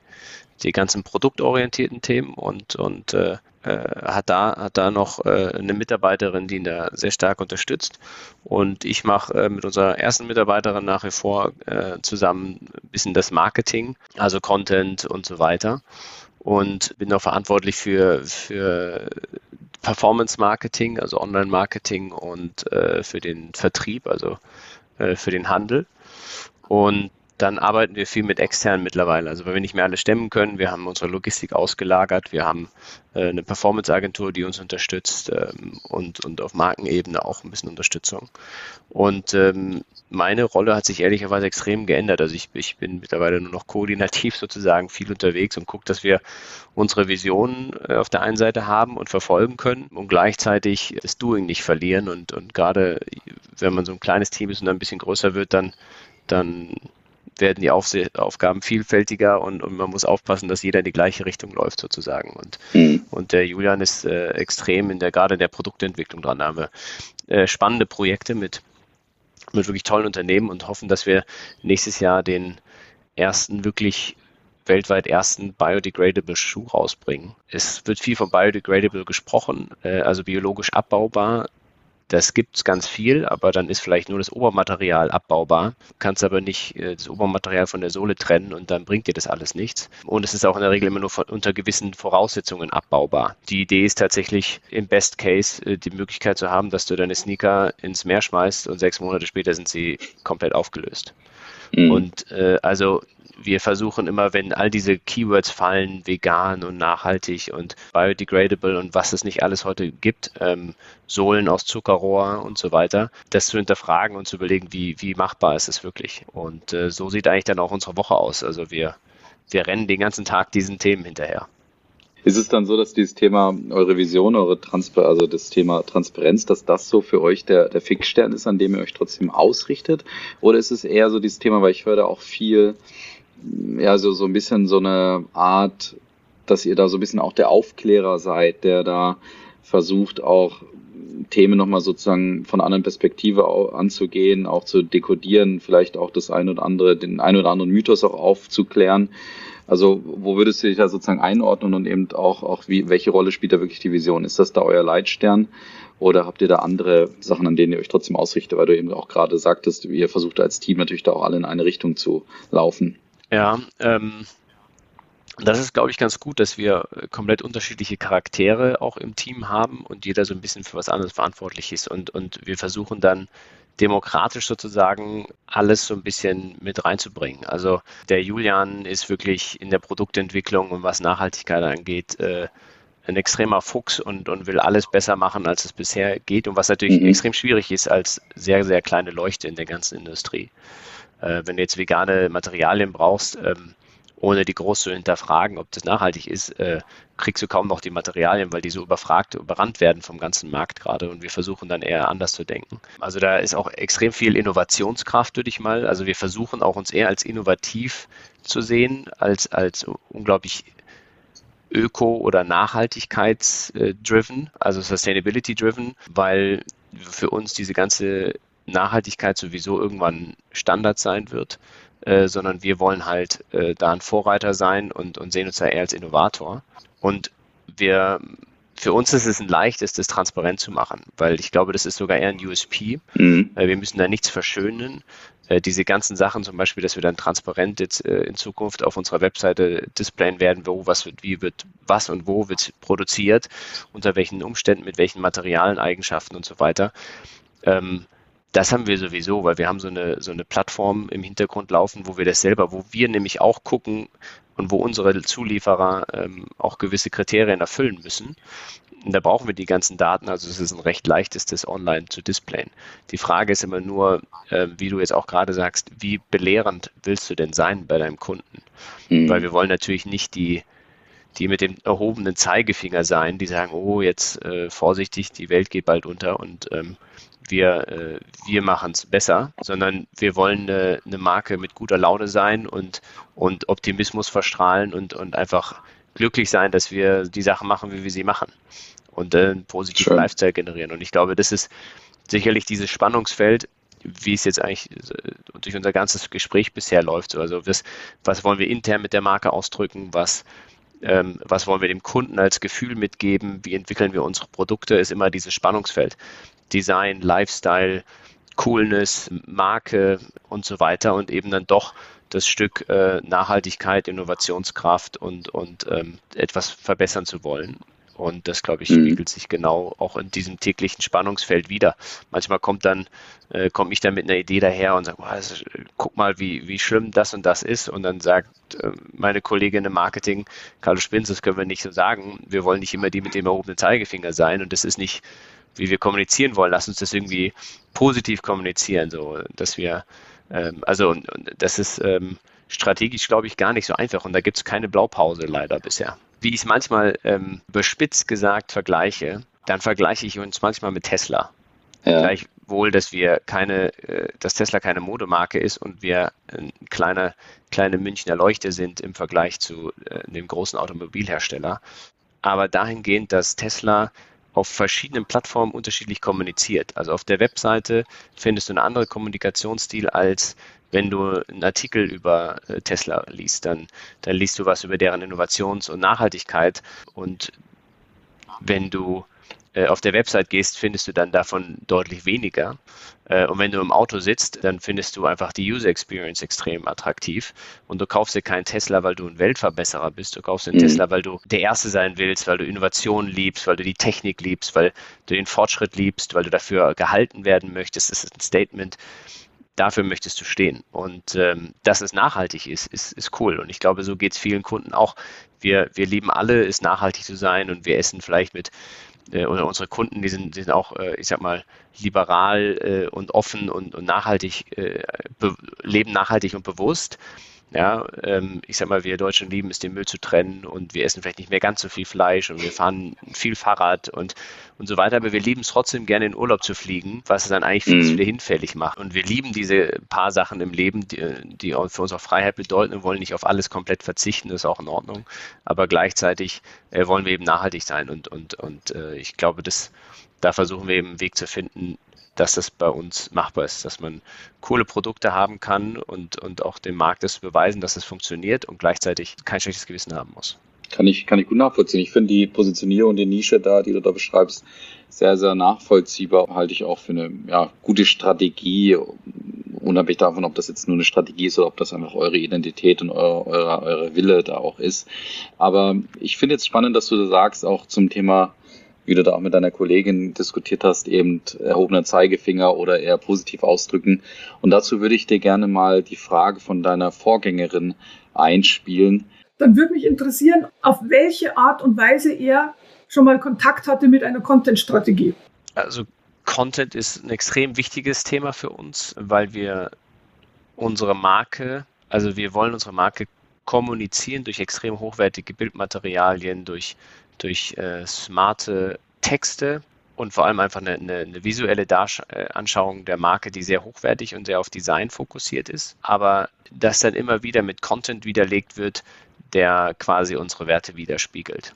die ganzen produktorientierten Themen und, und äh, hat, da, hat da noch äh, eine Mitarbeiterin, die ihn da sehr stark unterstützt. Und ich mache äh, mit unserer ersten Mitarbeiterin nach wie vor äh, zusammen ein bisschen das Marketing, also Content und so weiter. Und bin auch verantwortlich für, für Performance Marketing, also Online Marketing und äh, für den Vertrieb, also äh, für den Handel. Und dann arbeiten wir viel mit externen mittlerweile. Also weil wir nicht mehr alle stemmen können, wir haben unsere Logistik ausgelagert, wir haben äh, eine Performance-Agentur, die uns unterstützt ähm, und, und auf Markenebene auch ein bisschen Unterstützung. Und ähm, meine Rolle hat sich ehrlicherweise extrem geändert. Also ich, ich bin mittlerweile nur noch koordinativ sozusagen viel unterwegs und gucke, dass wir unsere Visionen äh, auf der einen Seite haben und verfolgen können und gleichzeitig das Doing nicht verlieren. Und, und gerade wenn man so ein kleines Team ist und ein bisschen größer wird, dann dann werden die Aufse Aufgaben vielfältiger und, und, man muss aufpassen, dass jeder in die gleiche Richtung läuft sozusagen. Und, mhm. und der Julian ist äh, extrem in der, gerade in der Produktentwicklung dran. Da haben wir äh, spannende Projekte mit, mit wirklich tollen Unternehmen und hoffen, dass wir nächstes Jahr den ersten wirklich weltweit ersten biodegradable Schuh rausbringen. Es wird viel von biodegradable gesprochen, äh, also biologisch abbaubar. Das gibt es ganz viel, aber dann ist vielleicht nur das Obermaterial abbaubar. Du kannst aber nicht äh, das Obermaterial von der Sohle trennen und dann bringt dir das alles nichts. Und es ist auch in der Regel immer nur von, unter gewissen Voraussetzungen abbaubar. Die Idee ist tatsächlich im Best Case äh, die Möglichkeit zu haben, dass du deine Sneaker ins Meer schmeißt und sechs Monate später sind sie komplett aufgelöst. Mhm. Und äh, also wir versuchen immer, wenn all diese Keywords fallen, vegan und nachhaltig und biodegradable und was es nicht alles heute gibt, ähm, Sohlen aus Zuckerrohr und so weiter, das zu hinterfragen und zu überlegen, wie, wie machbar ist es wirklich. Und äh, so sieht eigentlich dann auch unsere Woche aus. Also wir, wir rennen den ganzen Tag diesen Themen hinterher. Ist es dann so, dass dieses Thema, eure Vision, eure Transpa also das Thema Transparenz, dass das so für euch der, der Fixstern ist, an dem ihr euch trotzdem ausrichtet? Oder ist es eher so dieses Thema, weil ich höre da auch viel, ja, so, so ein bisschen so eine Art, dass ihr da so ein bisschen auch der Aufklärer seid, der da versucht auch Themen nochmal sozusagen von anderen Perspektive anzugehen, auch zu dekodieren, vielleicht auch das ein oder andere, den ein oder anderen Mythos auch aufzuklären. Also wo würdest du dich da sozusagen einordnen und eben auch, auch wie, welche Rolle spielt da wirklich die Vision? Ist das da euer Leitstern oder habt ihr da andere Sachen, an denen ihr euch trotzdem ausrichtet, weil du eben auch gerade sagtest, ihr versucht als Team natürlich da auch alle in eine Richtung zu laufen? Ja, ähm, das ist, glaube ich, ganz gut, dass wir komplett unterschiedliche Charaktere auch im Team haben und jeder so ein bisschen für was anderes verantwortlich ist. Und, und wir versuchen dann demokratisch sozusagen alles so ein bisschen mit reinzubringen. Also der Julian ist wirklich in der Produktentwicklung und was Nachhaltigkeit angeht, äh, ein extremer Fuchs und, und will alles besser machen, als es bisher geht und was natürlich mhm. extrem schwierig ist als sehr, sehr kleine Leuchte in der ganzen Industrie. Äh, wenn du jetzt vegane Materialien brauchst, ähm, ohne die groß zu hinterfragen, ob das nachhaltig ist, äh, kriegst du kaum noch die Materialien, weil die so überfragt, überrannt werden vom ganzen Markt gerade und wir versuchen dann eher anders zu denken. Also da ist auch extrem viel Innovationskraft, würde ich mal. Also wir versuchen auch uns eher als innovativ zu sehen, als, als unglaublich öko- oder nachhaltigkeits-driven, also sustainability-driven, weil für uns diese ganze Nachhaltigkeit sowieso irgendwann Standard sein wird, äh, sondern wir wollen halt äh, da ein Vorreiter sein und, und sehen uns da eher als Innovator. Und wir, für uns ist es ein leichtes, das transparent zu machen, weil ich glaube, das ist sogar eher ein USP. Mhm. Äh, wir müssen da nichts verschönen. Äh, diese ganzen Sachen, zum Beispiel, dass wir dann transparent jetzt äh, in Zukunft auf unserer Webseite displayen werden, wo was wird, wie wird was und wo wird produziert, unter welchen Umständen, mit welchen Materialen, Eigenschaften und so weiter. Ähm, das haben wir sowieso, weil wir haben so eine, so eine Plattform im Hintergrund laufen, wo wir das selber, wo wir nämlich auch gucken und wo unsere Zulieferer ähm, auch gewisse Kriterien erfüllen müssen. Und da brauchen wir die ganzen Daten, also es ist ein recht leichtes, das online zu displayen. Die Frage ist immer nur, äh, wie du jetzt auch gerade sagst, wie belehrend willst du denn sein bei deinem Kunden? Mhm. Weil wir wollen natürlich nicht die, die mit dem erhobenen Zeigefinger sein, die sagen, oh, jetzt äh, vorsichtig, die Welt geht bald unter und ähm, wir, äh, wir machen es besser, sondern wir wollen eine, eine, Marke mit guter Laune sein und, und Optimismus verstrahlen und, und einfach glücklich sein, dass wir die Sachen machen, wie wir sie machen und äh, einen positiven Schön. Lifestyle generieren. Und ich glaube, das ist sicherlich dieses Spannungsfeld, wie es jetzt eigentlich äh, durch unser ganzes Gespräch bisher läuft. Also was, was wollen wir intern mit der Marke ausdrücken, was ähm, was wollen wir dem Kunden als Gefühl mitgeben, wie entwickeln wir unsere Produkte, ist immer dieses Spannungsfeld. Design, Lifestyle, Coolness, Marke und so weiter und eben dann doch das Stück äh, Nachhaltigkeit, Innovationskraft und, und ähm, etwas verbessern zu wollen. Und das, glaube ich, mhm. spiegelt sich genau auch in diesem täglichen Spannungsfeld wieder. Manchmal kommt dann, äh, komme ich dann mit einer Idee daher und sage, oh, guck mal, wie, wie schlimm das und das ist. Und dann sagt äh, meine Kollegin im Marketing, Carlo Spinz, das können wir nicht so sagen. Wir wollen nicht immer die mit dem erhobenen Zeigefinger sein. Und das ist nicht, wie wir kommunizieren wollen. Lass uns das irgendwie positiv kommunizieren, so dass wir, ähm, also und, und das ist ähm, strategisch, glaube ich, gar nicht so einfach. Und da gibt es keine Blaupause leider bisher wie ich es manchmal ähm, bespitzt gesagt vergleiche, dann vergleiche ich uns manchmal mit Tesla. Ja. Gleichwohl, dass wir keine, äh, dass Tesla keine Modemarke ist und wir ein kleiner, kleine Münchner Leuchte sind im Vergleich zu äh, dem großen Automobilhersteller. Aber dahingehend, dass Tesla auf verschiedenen Plattformen unterschiedlich kommuniziert. Also auf der Webseite findest du einen anderen Kommunikationsstil als wenn du einen Artikel über äh, Tesla liest, dann, dann liest du was über deren Innovations- und Nachhaltigkeit. Und wenn du auf der Website gehst, findest du dann davon deutlich weniger. Äh, und wenn du im Auto sitzt, dann findest du einfach die User Experience extrem attraktiv. Und du kaufst dir keinen Tesla, weil du ein Weltverbesserer bist. Du kaufst dir einen mhm. Tesla, weil du der Erste sein willst, weil du Innovation liebst, weil du die Technik liebst, weil du den Fortschritt liebst, weil du dafür gehalten werden möchtest. Das ist ein Statement dafür möchtest du stehen. Und ähm, dass es nachhaltig ist, ist, ist cool. Und ich glaube, so geht es vielen Kunden auch. Wir, wir lieben alle, es nachhaltig zu sein und wir essen vielleicht mit, äh, oder unsere Kunden, die sind, die sind auch, äh, ich sag mal, liberal äh, und offen und, und nachhaltig, äh, leben nachhaltig und bewusst. Ja, ähm, ich sag mal, wir Deutschen lieben es, den Müll zu trennen und wir essen vielleicht nicht mehr ganz so viel Fleisch und wir fahren viel Fahrrad und, und so weiter, aber wir lieben es trotzdem gerne in Urlaub zu fliegen, was es dann eigentlich viel mhm. hinfällig macht. Und wir lieben diese paar Sachen im Leben, die, die für uns auch Freiheit bedeuten und wollen nicht auf alles komplett verzichten, das ist auch in Ordnung. Aber gleichzeitig äh, wollen wir eben nachhaltig sein und, und, und äh, ich glaube, das, da versuchen wir eben einen Weg zu finden, dass das bei uns machbar ist, dass man coole Produkte haben kann und, und auch dem Markt das beweisen, dass es funktioniert und gleichzeitig kein schlechtes Gewissen haben muss. Kann ich, kann ich gut nachvollziehen. Ich finde die Positionierung, die Nische da, die du da beschreibst, sehr, sehr nachvollziehbar. Halte ich auch für eine ja, gute Strategie, unabhängig davon, ob das jetzt nur eine Strategie ist oder ob das einfach eure Identität und eure, eure, eure Wille da auch ist. Aber ich finde jetzt spannend, dass du sagst, auch zum Thema wie du da auch mit deiner Kollegin diskutiert hast, eben erhobener Zeigefinger oder eher positiv ausdrücken. Und dazu würde ich dir gerne mal die Frage von deiner Vorgängerin einspielen. Dann würde mich interessieren, auf welche Art und Weise er schon mal Kontakt hatte mit einer Content-Strategie. Also Content ist ein extrem wichtiges Thema für uns, weil wir unsere Marke, also wir wollen unsere Marke kommunizieren durch extrem hochwertige Bildmaterialien, durch durch äh, smarte Texte und vor allem einfach eine, eine, eine visuelle Darsch äh, Anschauung der Marke, die sehr hochwertig und sehr auf Design fokussiert ist, aber das dann immer wieder mit Content widerlegt wird, der quasi unsere Werte widerspiegelt.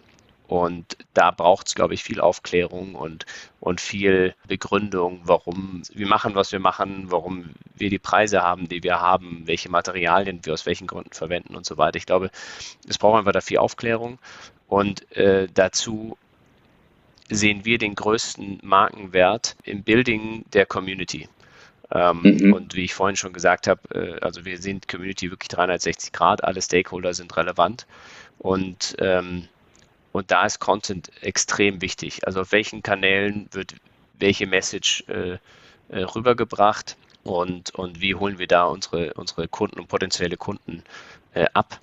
Und da braucht es, glaube ich, viel Aufklärung und, und viel Begründung, warum wir machen, was wir machen, warum wir die Preise haben, die wir haben, welche Materialien wir aus welchen Gründen verwenden und so weiter. Ich glaube, es braucht einfach da viel Aufklärung. Und äh, dazu sehen wir den größten Markenwert im Building der Community. Ähm, mhm. Und wie ich vorhin schon gesagt habe, äh, also wir sind Community wirklich 360 Grad, alle Stakeholder sind relevant und, ähm, und da ist Content extrem wichtig. Also auf welchen Kanälen wird welche Message äh, äh, rübergebracht und, und wie holen wir da unsere, unsere Kunden und potenzielle Kunden äh, ab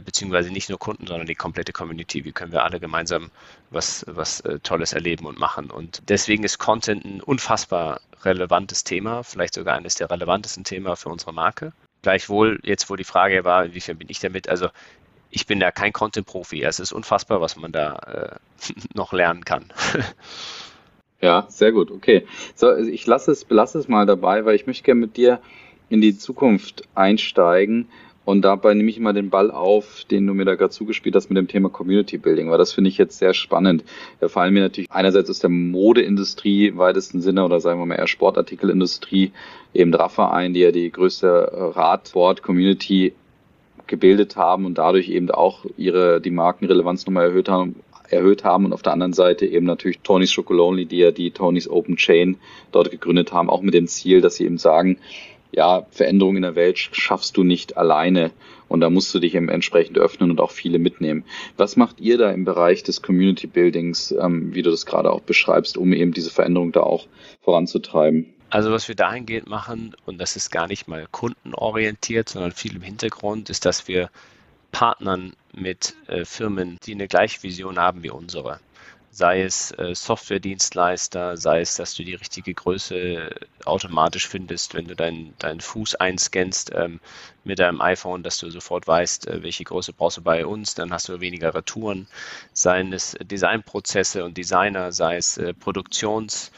beziehungsweise nicht nur Kunden, sondern die komplette Community. Wie können wir alle gemeinsam was, was äh, Tolles erleben und machen? Und deswegen ist Content ein unfassbar relevantes Thema, vielleicht sogar eines der relevantesten Themen für unsere Marke. Gleichwohl, jetzt wo die Frage war, inwiefern bin ich damit, also ich bin da kein Content-Profi. Es ist unfassbar, was man da äh, noch lernen kann. Ja, sehr gut, okay. So, ich lasse es, belasse es mal dabei, weil ich möchte gerne mit dir in die Zukunft einsteigen und dabei nehme ich immer den Ball auf, den du mir da gerade zugespielt hast mit dem Thema Community Building, weil das finde ich jetzt sehr spannend. Da fallen mir natürlich einerseits aus der Modeindustrie im weitesten Sinne oder sagen wir mal eher Sportartikelindustrie eben Draffer ein, die ja die größte Radsport-Community gebildet haben und dadurch eben auch ihre, die Markenrelevanz nochmal erhöht haben, erhöht haben und auf der anderen Seite eben natürlich Tony's Chocolonely, die ja die Tony's Open Chain dort gegründet haben, auch mit dem Ziel, dass sie eben sagen, ja, Veränderungen in der Welt schaffst du nicht alleine und da musst du dich eben entsprechend öffnen und auch viele mitnehmen. Was macht ihr da im Bereich des Community Buildings, ähm, wie du das gerade auch beschreibst, um eben diese Veränderung da auch voranzutreiben? Also was wir dahingehend machen, und das ist gar nicht mal kundenorientiert, sondern viel im Hintergrund, ist, dass wir partnern mit äh, Firmen, die eine gleiche Vision haben wie unsere sei es äh, Softwaredienstleister, sei es, dass du die richtige Größe automatisch findest, wenn du deinen dein Fuß einscannst ähm, mit deinem iPhone, dass du sofort weißt, äh, welche Größe brauchst du bei uns, dann hast du weniger Retouren, seien es Designprozesse und Designer, sei es äh, Produktions-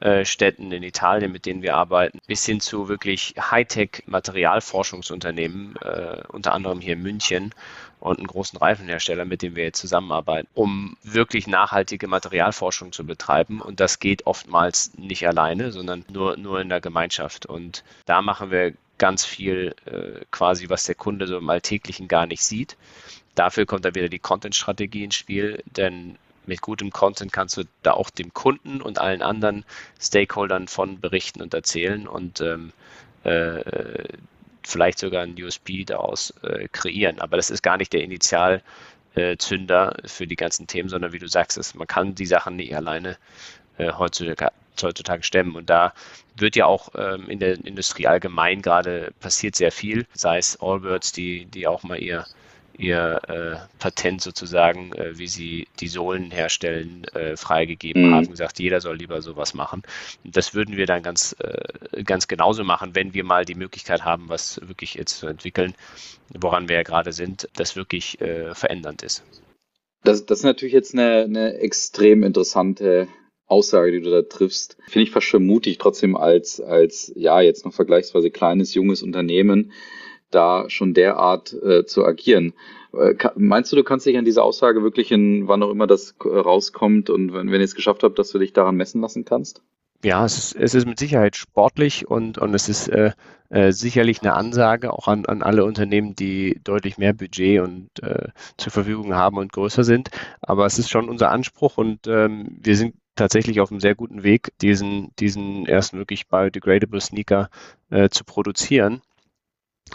äh, in Italien, mit denen wir arbeiten, bis hin zu wirklich Hightech-Materialforschungsunternehmen, äh, unter anderem hier in München und einen großen Reifenhersteller, mit dem wir jetzt zusammenarbeiten, um wirklich nachhaltige Materialforschung zu betreiben. Und das geht oftmals nicht alleine, sondern nur, nur in der Gemeinschaft. Und da machen wir ganz viel äh, quasi, was der Kunde so im Alltäglichen gar nicht sieht. Dafür kommt dann wieder die Content-Strategie ins Spiel, denn mit gutem Content kannst du da auch dem Kunden und allen anderen Stakeholdern von berichten und erzählen und ähm, äh, vielleicht sogar ein USP daraus äh, kreieren. Aber das ist gar nicht der Initialzünder äh, für die ganzen Themen, sondern wie du sagst, ist, man kann die Sachen nicht alleine äh, heutzutage, heutzutage stemmen. Und da wird ja auch ähm, in der Industrie allgemein gerade passiert sehr viel, sei es Allbirds, die, die auch mal ihr ihr äh, Patent sozusagen, äh, wie sie die Sohlen herstellen, äh, freigegeben mhm. haben, gesagt, jeder soll lieber sowas machen. Das würden wir dann ganz, äh, ganz genauso machen, wenn wir mal die Möglichkeit haben, was wirklich jetzt zu entwickeln, woran wir ja gerade sind, das wirklich äh, verändernd ist. Das, das ist natürlich jetzt eine, eine extrem interessante Aussage, die du da triffst, finde ich fast schon mutig, trotzdem als, als, ja, jetzt noch vergleichsweise kleines, junges Unternehmen, da schon derart äh, zu agieren. Äh, meinst du, du kannst dich an diese Aussage wirklich in wann auch immer das äh, rauskommt und wenn, wenn ihr es geschafft habt, dass du dich daran messen lassen kannst? Ja, es ist, es ist mit Sicherheit sportlich und, und es ist äh, äh, sicherlich eine Ansage auch an, an alle Unternehmen, die deutlich mehr Budget und äh, zur Verfügung haben und größer sind. Aber es ist schon unser Anspruch und ähm, wir sind tatsächlich auf einem sehr guten Weg, diesen, diesen ersten wirklich biodegradable Sneaker äh, zu produzieren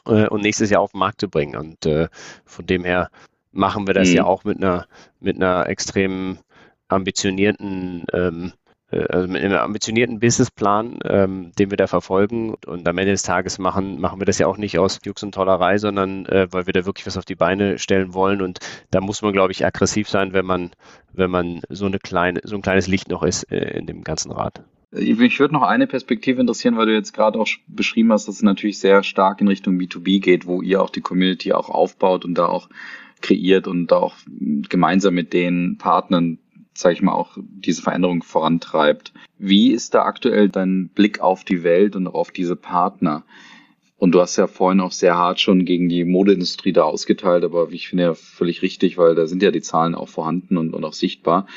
äh, und nächstes Jahr auf den Markt zu bringen. Und äh, von dem her machen wir das mhm. ja auch mit einer, mit einer extrem ambitionierten ähm, äh, also mit einem ambitionierten Businessplan, ähm, den wir da verfolgen. Und am Ende des Tages machen, machen wir das ja auch nicht aus Jux und Tollerei, sondern äh, weil wir da wirklich was auf die Beine stellen wollen. Und da muss man, glaube ich, aggressiv sein, wenn man, wenn man so eine kleine, so ein kleines Licht noch ist äh, in dem ganzen Rad. Mich würde noch eine Perspektive interessieren, weil du jetzt gerade auch beschrieben hast, dass es natürlich sehr stark in Richtung B2B geht, wo ihr auch die Community auch aufbaut und da auch kreiert und da auch gemeinsam mit den Partnern, sage ich mal, auch diese Veränderung vorantreibt. Wie ist da aktuell dein Blick auf die Welt und auch auf diese Partner? Und du hast ja vorhin auch sehr hart schon gegen die Modeindustrie da ausgeteilt, aber wie ich finde ja völlig richtig, weil da sind ja die Zahlen auch vorhanden und, und auch sichtbar.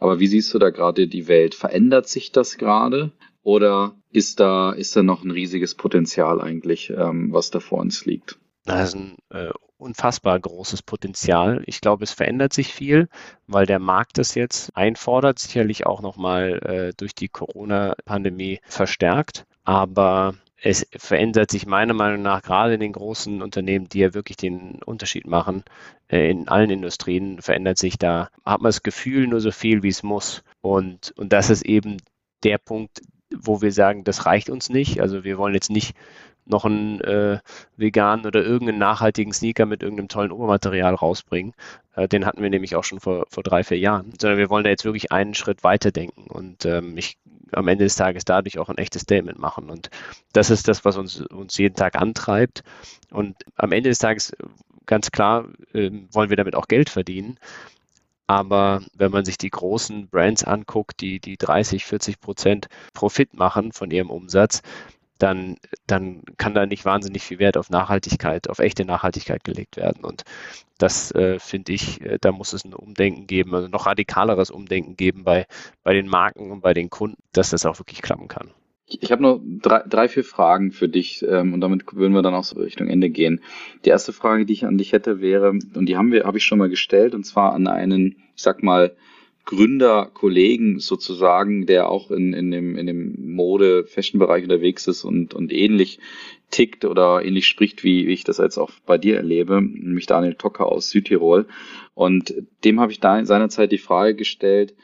Aber wie siehst du da gerade die Welt? Verändert sich das gerade? Oder ist da, ist da noch ein riesiges Potenzial eigentlich, ähm, was da vor uns liegt? Das ist ein äh, unfassbar großes Potenzial. Ich glaube, es verändert sich viel, weil der Markt das jetzt einfordert, sicherlich auch nochmal äh, durch die Corona-Pandemie verstärkt. Aber es verändert sich meiner Meinung nach gerade in den großen Unternehmen, die ja wirklich den Unterschied machen, äh, in allen Industrien verändert sich da, hat man das Gefühl nur so viel, wie es muss. Und, und das ist eben der Punkt, wo wir sagen, das reicht uns nicht. Also wir wollen jetzt nicht noch einen äh, veganen oder irgendeinen nachhaltigen Sneaker mit irgendeinem tollen Obermaterial rausbringen. Äh, den hatten wir nämlich auch schon vor, vor drei, vier Jahren. Sondern wir wollen da jetzt wirklich einen Schritt weiter denken und ähm, ich am Ende des Tages dadurch auch ein echtes Statement machen. Und das ist das, was uns, uns jeden Tag antreibt. Und am Ende des Tages, ganz klar, äh, wollen wir damit auch Geld verdienen. Aber wenn man sich die großen Brands anguckt, die, die 30, 40 Prozent Profit machen von ihrem Umsatz, dann, dann kann da nicht wahnsinnig viel Wert auf Nachhaltigkeit, auf echte Nachhaltigkeit gelegt werden. Und das äh, finde ich, äh, da muss es ein Umdenken geben, also noch radikaleres Umdenken geben bei, bei den Marken und bei den Kunden, dass das auch wirklich klappen kann. Ich habe noch drei, drei, vier Fragen für dich ähm, und damit würden wir dann auch so Richtung Ende gehen. Die erste Frage, die ich an dich hätte, wäre, und die haben wir, habe ich schon mal gestellt, und zwar an einen, ich sag mal, Gründerkollegen sozusagen, der auch in, in dem, in dem Mode-Fashion-Bereich unterwegs ist und, und ähnlich tickt oder ähnlich spricht, wie, wie ich das jetzt auch bei dir erlebe, nämlich Daniel Tocker aus Südtirol. Und dem habe ich da in seiner Zeit die Frage gestellt,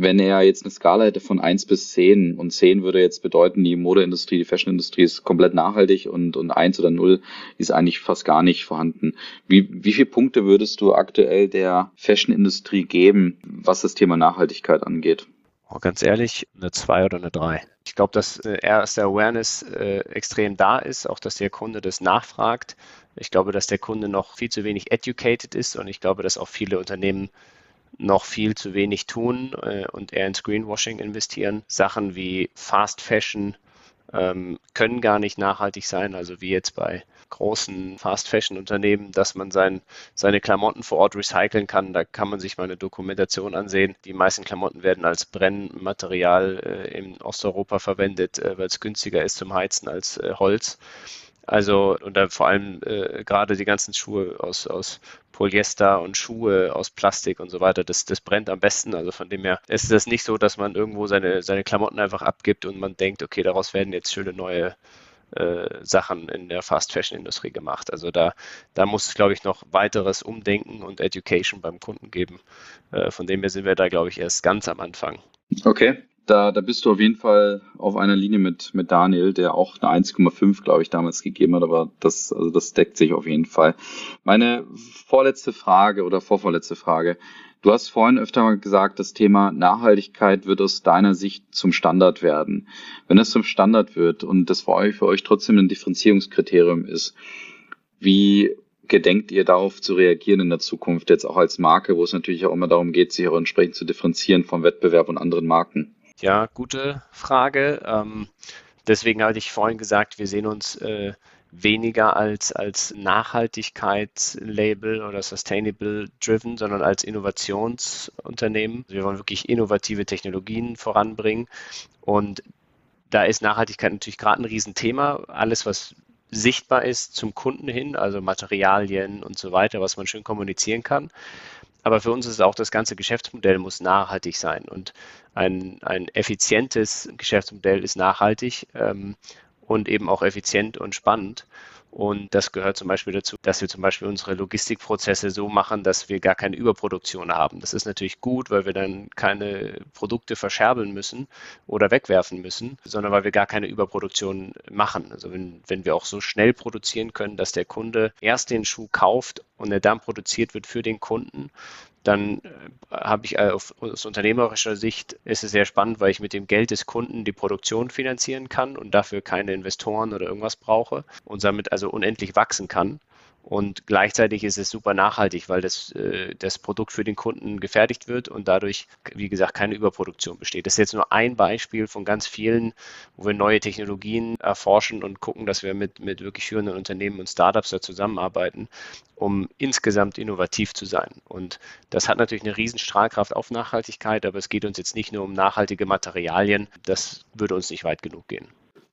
wenn er jetzt eine Skala hätte von eins bis zehn und zehn würde jetzt bedeuten, die Modeindustrie, die Fashionindustrie ist komplett nachhaltig und, und eins oder null ist eigentlich fast gar nicht vorhanden. Wie, wie viele Punkte würdest du aktuell der Fashionindustrie geben, was das Thema Nachhaltigkeit angeht? Oh, ganz ehrlich, eine zwei oder eine drei. Ich glaube, dass äh, erst der Awareness äh, extrem da ist, auch dass der Kunde das nachfragt. Ich glaube, dass der Kunde noch viel zu wenig educated ist und ich glaube, dass auch viele Unternehmen noch viel zu wenig tun äh, und eher ins Greenwashing investieren. Sachen wie Fast Fashion ähm, können gar nicht nachhaltig sein, also wie jetzt bei großen Fast Fashion Unternehmen, dass man sein, seine Klamotten vor Ort recyceln kann. Da kann man sich mal eine Dokumentation ansehen. Die meisten Klamotten werden als Brennmaterial äh, in Osteuropa verwendet, äh, weil es günstiger ist zum Heizen als äh, Holz. Also, und dann vor allem äh, gerade die ganzen Schuhe aus, aus Polyester und Schuhe aus Plastik und so weiter, das, das brennt am besten. Also von dem her ist es nicht so, dass man irgendwo seine, seine Klamotten einfach abgibt und man denkt, okay, daraus werden jetzt schöne neue äh, Sachen in der Fast Fashion Industrie gemacht. Also da, da muss es, glaube ich, noch weiteres Umdenken und Education beim Kunden geben. Äh, von dem her sind wir da, glaube ich, erst ganz am Anfang. Okay, da, da bist du auf jeden Fall auf einer Linie mit, mit Daniel, der auch eine 1,5, glaube ich, damals gegeben hat, aber das, also das deckt sich auf jeden Fall. Meine vorletzte Frage oder vorvorletzte Frage. Du hast vorhin öfter mal gesagt, das Thema Nachhaltigkeit wird aus deiner Sicht zum Standard werden. Wenn es zum Standard wird und das für euch, für euch trotzdem ein Differenzierungskriterium ist, wie gedenkt ihr darauf zu reagieren in der Zukunft, jetzt auch als Marke, wo es natürlich auch immer darum geht, sich auch entsprechend zu differenzieren vom Wettbewerb und anderen Marken? Ja, gute Frage. Ähm, deswegen hatte ich vorhin gesagt, wir sehen uns äh, weniger als, als Nachhaltigkeitslabel oder Sustainable Driven, sondern als Innovationsunternehmen. Wir wollen wirklich innovative Technologien voranbringen. Und da ist Nachhaltigkeit natürlich gerade ein Riesenthema. Alles, was sichtbar ist zum Kunden hin, also Materialien und so weiter, was man schön kommunizieren kann. Aber für uns ist auch das ganze Geschäftsmodell muss nachhaltig sein. Und ein, ein effizientes Geschäftsmodell ist nachhaltig ähm, und eben auch effizient und spannend. Und das gehört zum Beispiel dazu, dass wir zum Beispiel unsere Logistikprozesse so machen, dass wir gar keine Überproduktion haben. Das ist natürlich gut, weil wir dann keine Produkte verscherbeln müssen oder wegwerfen müssen, sondern weil wir gar keine Überproduktion machen. Also wenn, wenn wir auch so schnell produzieren können, dass der Kunde erst den Schuh kauft und er dann produziert wird für den Kunden, dann äh, habe ich äh, aus unternehmerischer Sicht ist es sehr spannend, weil ich mit dem Geld des Kunden die Produktion finanzieren kann und dafür keine Investoren oder irgendwas brauche und damit also unendlich wachsen kann. Und gleichzeitig ist es super nachhaltig, weil das, äh, das Produkt für den Kunden gefertigt wird und dadurch, wie gesagt, keine Überproduktion besteht. Das ist jetzt nur ein Beispiel von ganz vielen, wo wir neue Technologien erforschen und gucken, dass wir mit, mit wirklich führenden Unternehmen und Startups da zusammenarbeiten, um insgesamt innovativ zu sein. Und das hat natürlich eine riesen Strahlkraft auf Nachhaltigkeit, aber es geht uns jetzt nicht nur um nachhaltige Materialien. Das würde uns nicht weit genug gehen.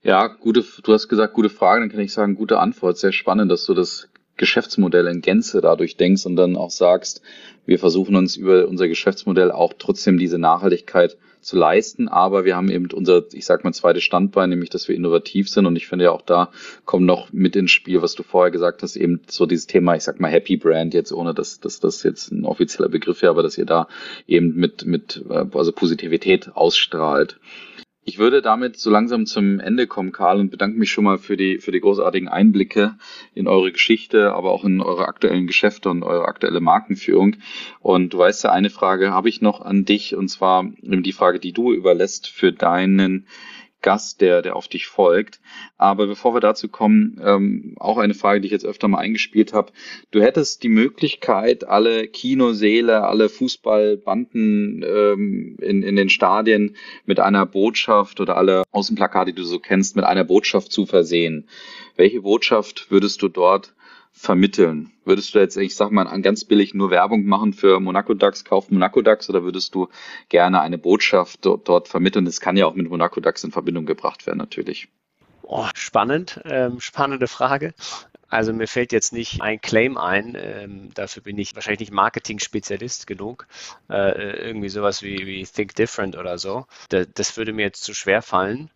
Ja, gute, du hast gesagt, gute Frage, dann kann ich sagen, gute Antwort. Sehr spannend, dass du das Geschäftsmodell in Gänze dadurch denkst und dann auch sagst, wir versuchen uns über unser Geschäftsmodell auch trotzdem diese Nachhaltigkeit zu leisten, aber wir haben eben unser, ich sag mal, zweites Standbein, nämlich, dass wir innovativ sind und ich finde ja auch da kommt noch mit ins Spiel, was du vorher gesagt hast, eben so dieses Thema, ich sag mal, Happy Brand, jetzt ohne dass, dass das jetzt ein offizieller Begriff wäre, aber dass ihr da eben mit, mit, äh, also Positivität ausstrahlt. Ich würde damit so langsam zum Ende kommen, Karl, und bedanke mich schon mal für die, für die großartigen Einblicke in eure Geschichte, aber auch in eure aktuellen Geschäfte und eure aktuelle Markenführung. Und du weißt ja, eine Frage habe ich noch an dich, und zwar die Frage, die du überlässt für deinen Gast, der, der auf dich folgt. Aber bevor wir dazu kommen, ähm, auch eine Frage, die ich jetzt öfter mal eingespielt habe. Du hättest die Möglichkeit, alle Kinoseele, alle Fußballbanden ähm, in, in den Stadien mit einer Botschaft oder alle Außenplakate, die du so kennst, mit einer Botschaft zu versehen. Welche Botschaft würdest du dort vermitteln? Würdest du jetzt, ich sag mal, ganz billig nur Werbung machen für Monaco DAX, kauf Monaco DAX oder würdest du gerne eine Botschaft dort, dort vermitteln? Das kann ja auch mit Monaco DAX in Verbindung gebracht werden, natürlich. Oh, spannend, ähm, spannende Frage. Also mir fällt jetzt nicht ein Claim ein, ähm, dafür bin ich wahrscheinlich nicht Marketing-Spezialist genug, äh, irgendwie sowas wie, wie Think Different oder so. Da, das würde mir jetzt zu schwer fallen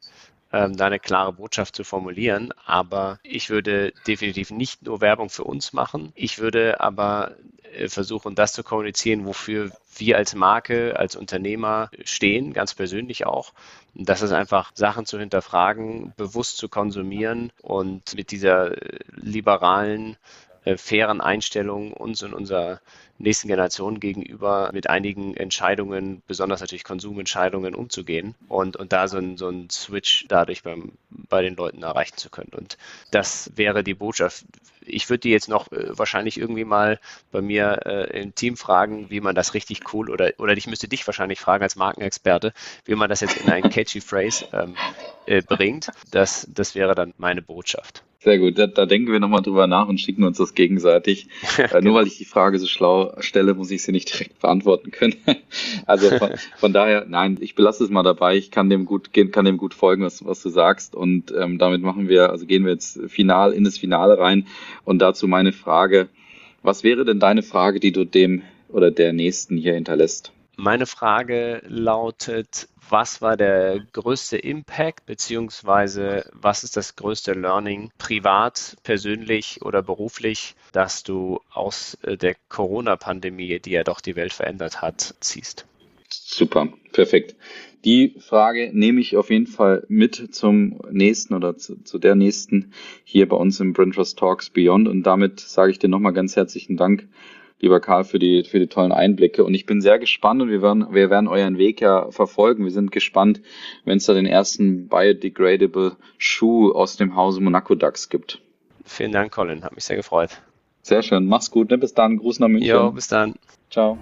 ähm, da eine klare Botschaft zu formulieren. Aber ich würde definitiv nicht nur Werbung für uns machen. Ich würde aber äh, versuchen, das zu kommunizieren, wofür wir als Marke, als Unternehmer stehen, ganz persönlich auch. Das ist einfach Sachen zu hinterfragen, bewusst zu konsumieren und mit dieser äh, liberalen äh, fairen Einstellung uns und unserer nächsten Generation gegenüber mit einigen Entscheidungen, besonders natürlich Konsumentscheidungen, umzugehen und, und da so ein, so ein Switch dadurch beim, bei den Leuten erreichen zu können. Und das wäre die Botschaft. Ich würde die jetzt noch äh, wahrscheinlich irgendwie mal bei mir äh, im Team fragen, wie man das richtig cool oder, oder ich müsste dich wahrscheinlich fragen als Markenexperte, wie man das jetzt in einen catchy Phrase ähm, äh, bringt. Das, das wäre dann meine Botschaft. Sehr gut, da, da denken wir nochmal drüber nach und schicken uns das gegenseitig. äh, nur weil ich die Frage so schlau stelle, muss ich sie nicht direkt beantworten können. also von, von, daher, nein, ich belasse es mal dabei. Ich kann dem gut, kann dem gut folgen, was, was du sagst. Und ähm, damit machen wir, also gehen wir jetzt final in das Finale rein. Und dazu meine Frage: Was wäre denn deine Frage, die du dem oder der nächsten hier hinterlässt? Meine Frage lautet, was war der größte Impact, beziehungsweise was ist das größte Learning, privat, persönlich oder beruflich, das du aus äh, der Corona-Pandemie, die ja doch die Welt verändert hat, ziehst? Super, perfekt. Die Frage nehme ich auf jeden Fall mit zum nächsten oder zu, zu der nächsten hier bei uns im Brentford Talks Beyond. Und damit sage ich dir nochmal ganz herzlichen Dank lieber Karl, für die, für die tollen Einblicke. Und ich bin sehr gespannt und wir werden, wir werden euren Weg ja verfolgen. Wir sind gespannt, wenn es da den ersten biodegradable Schuh aus dem Hause Monaco Dax gibt. Vielen Dank, Colin. Hat mich sehr gefreut. Sehr schön. Mach's gut. Ne? Bis dann. Gruß nach München. Jo, bis dann. Ciao.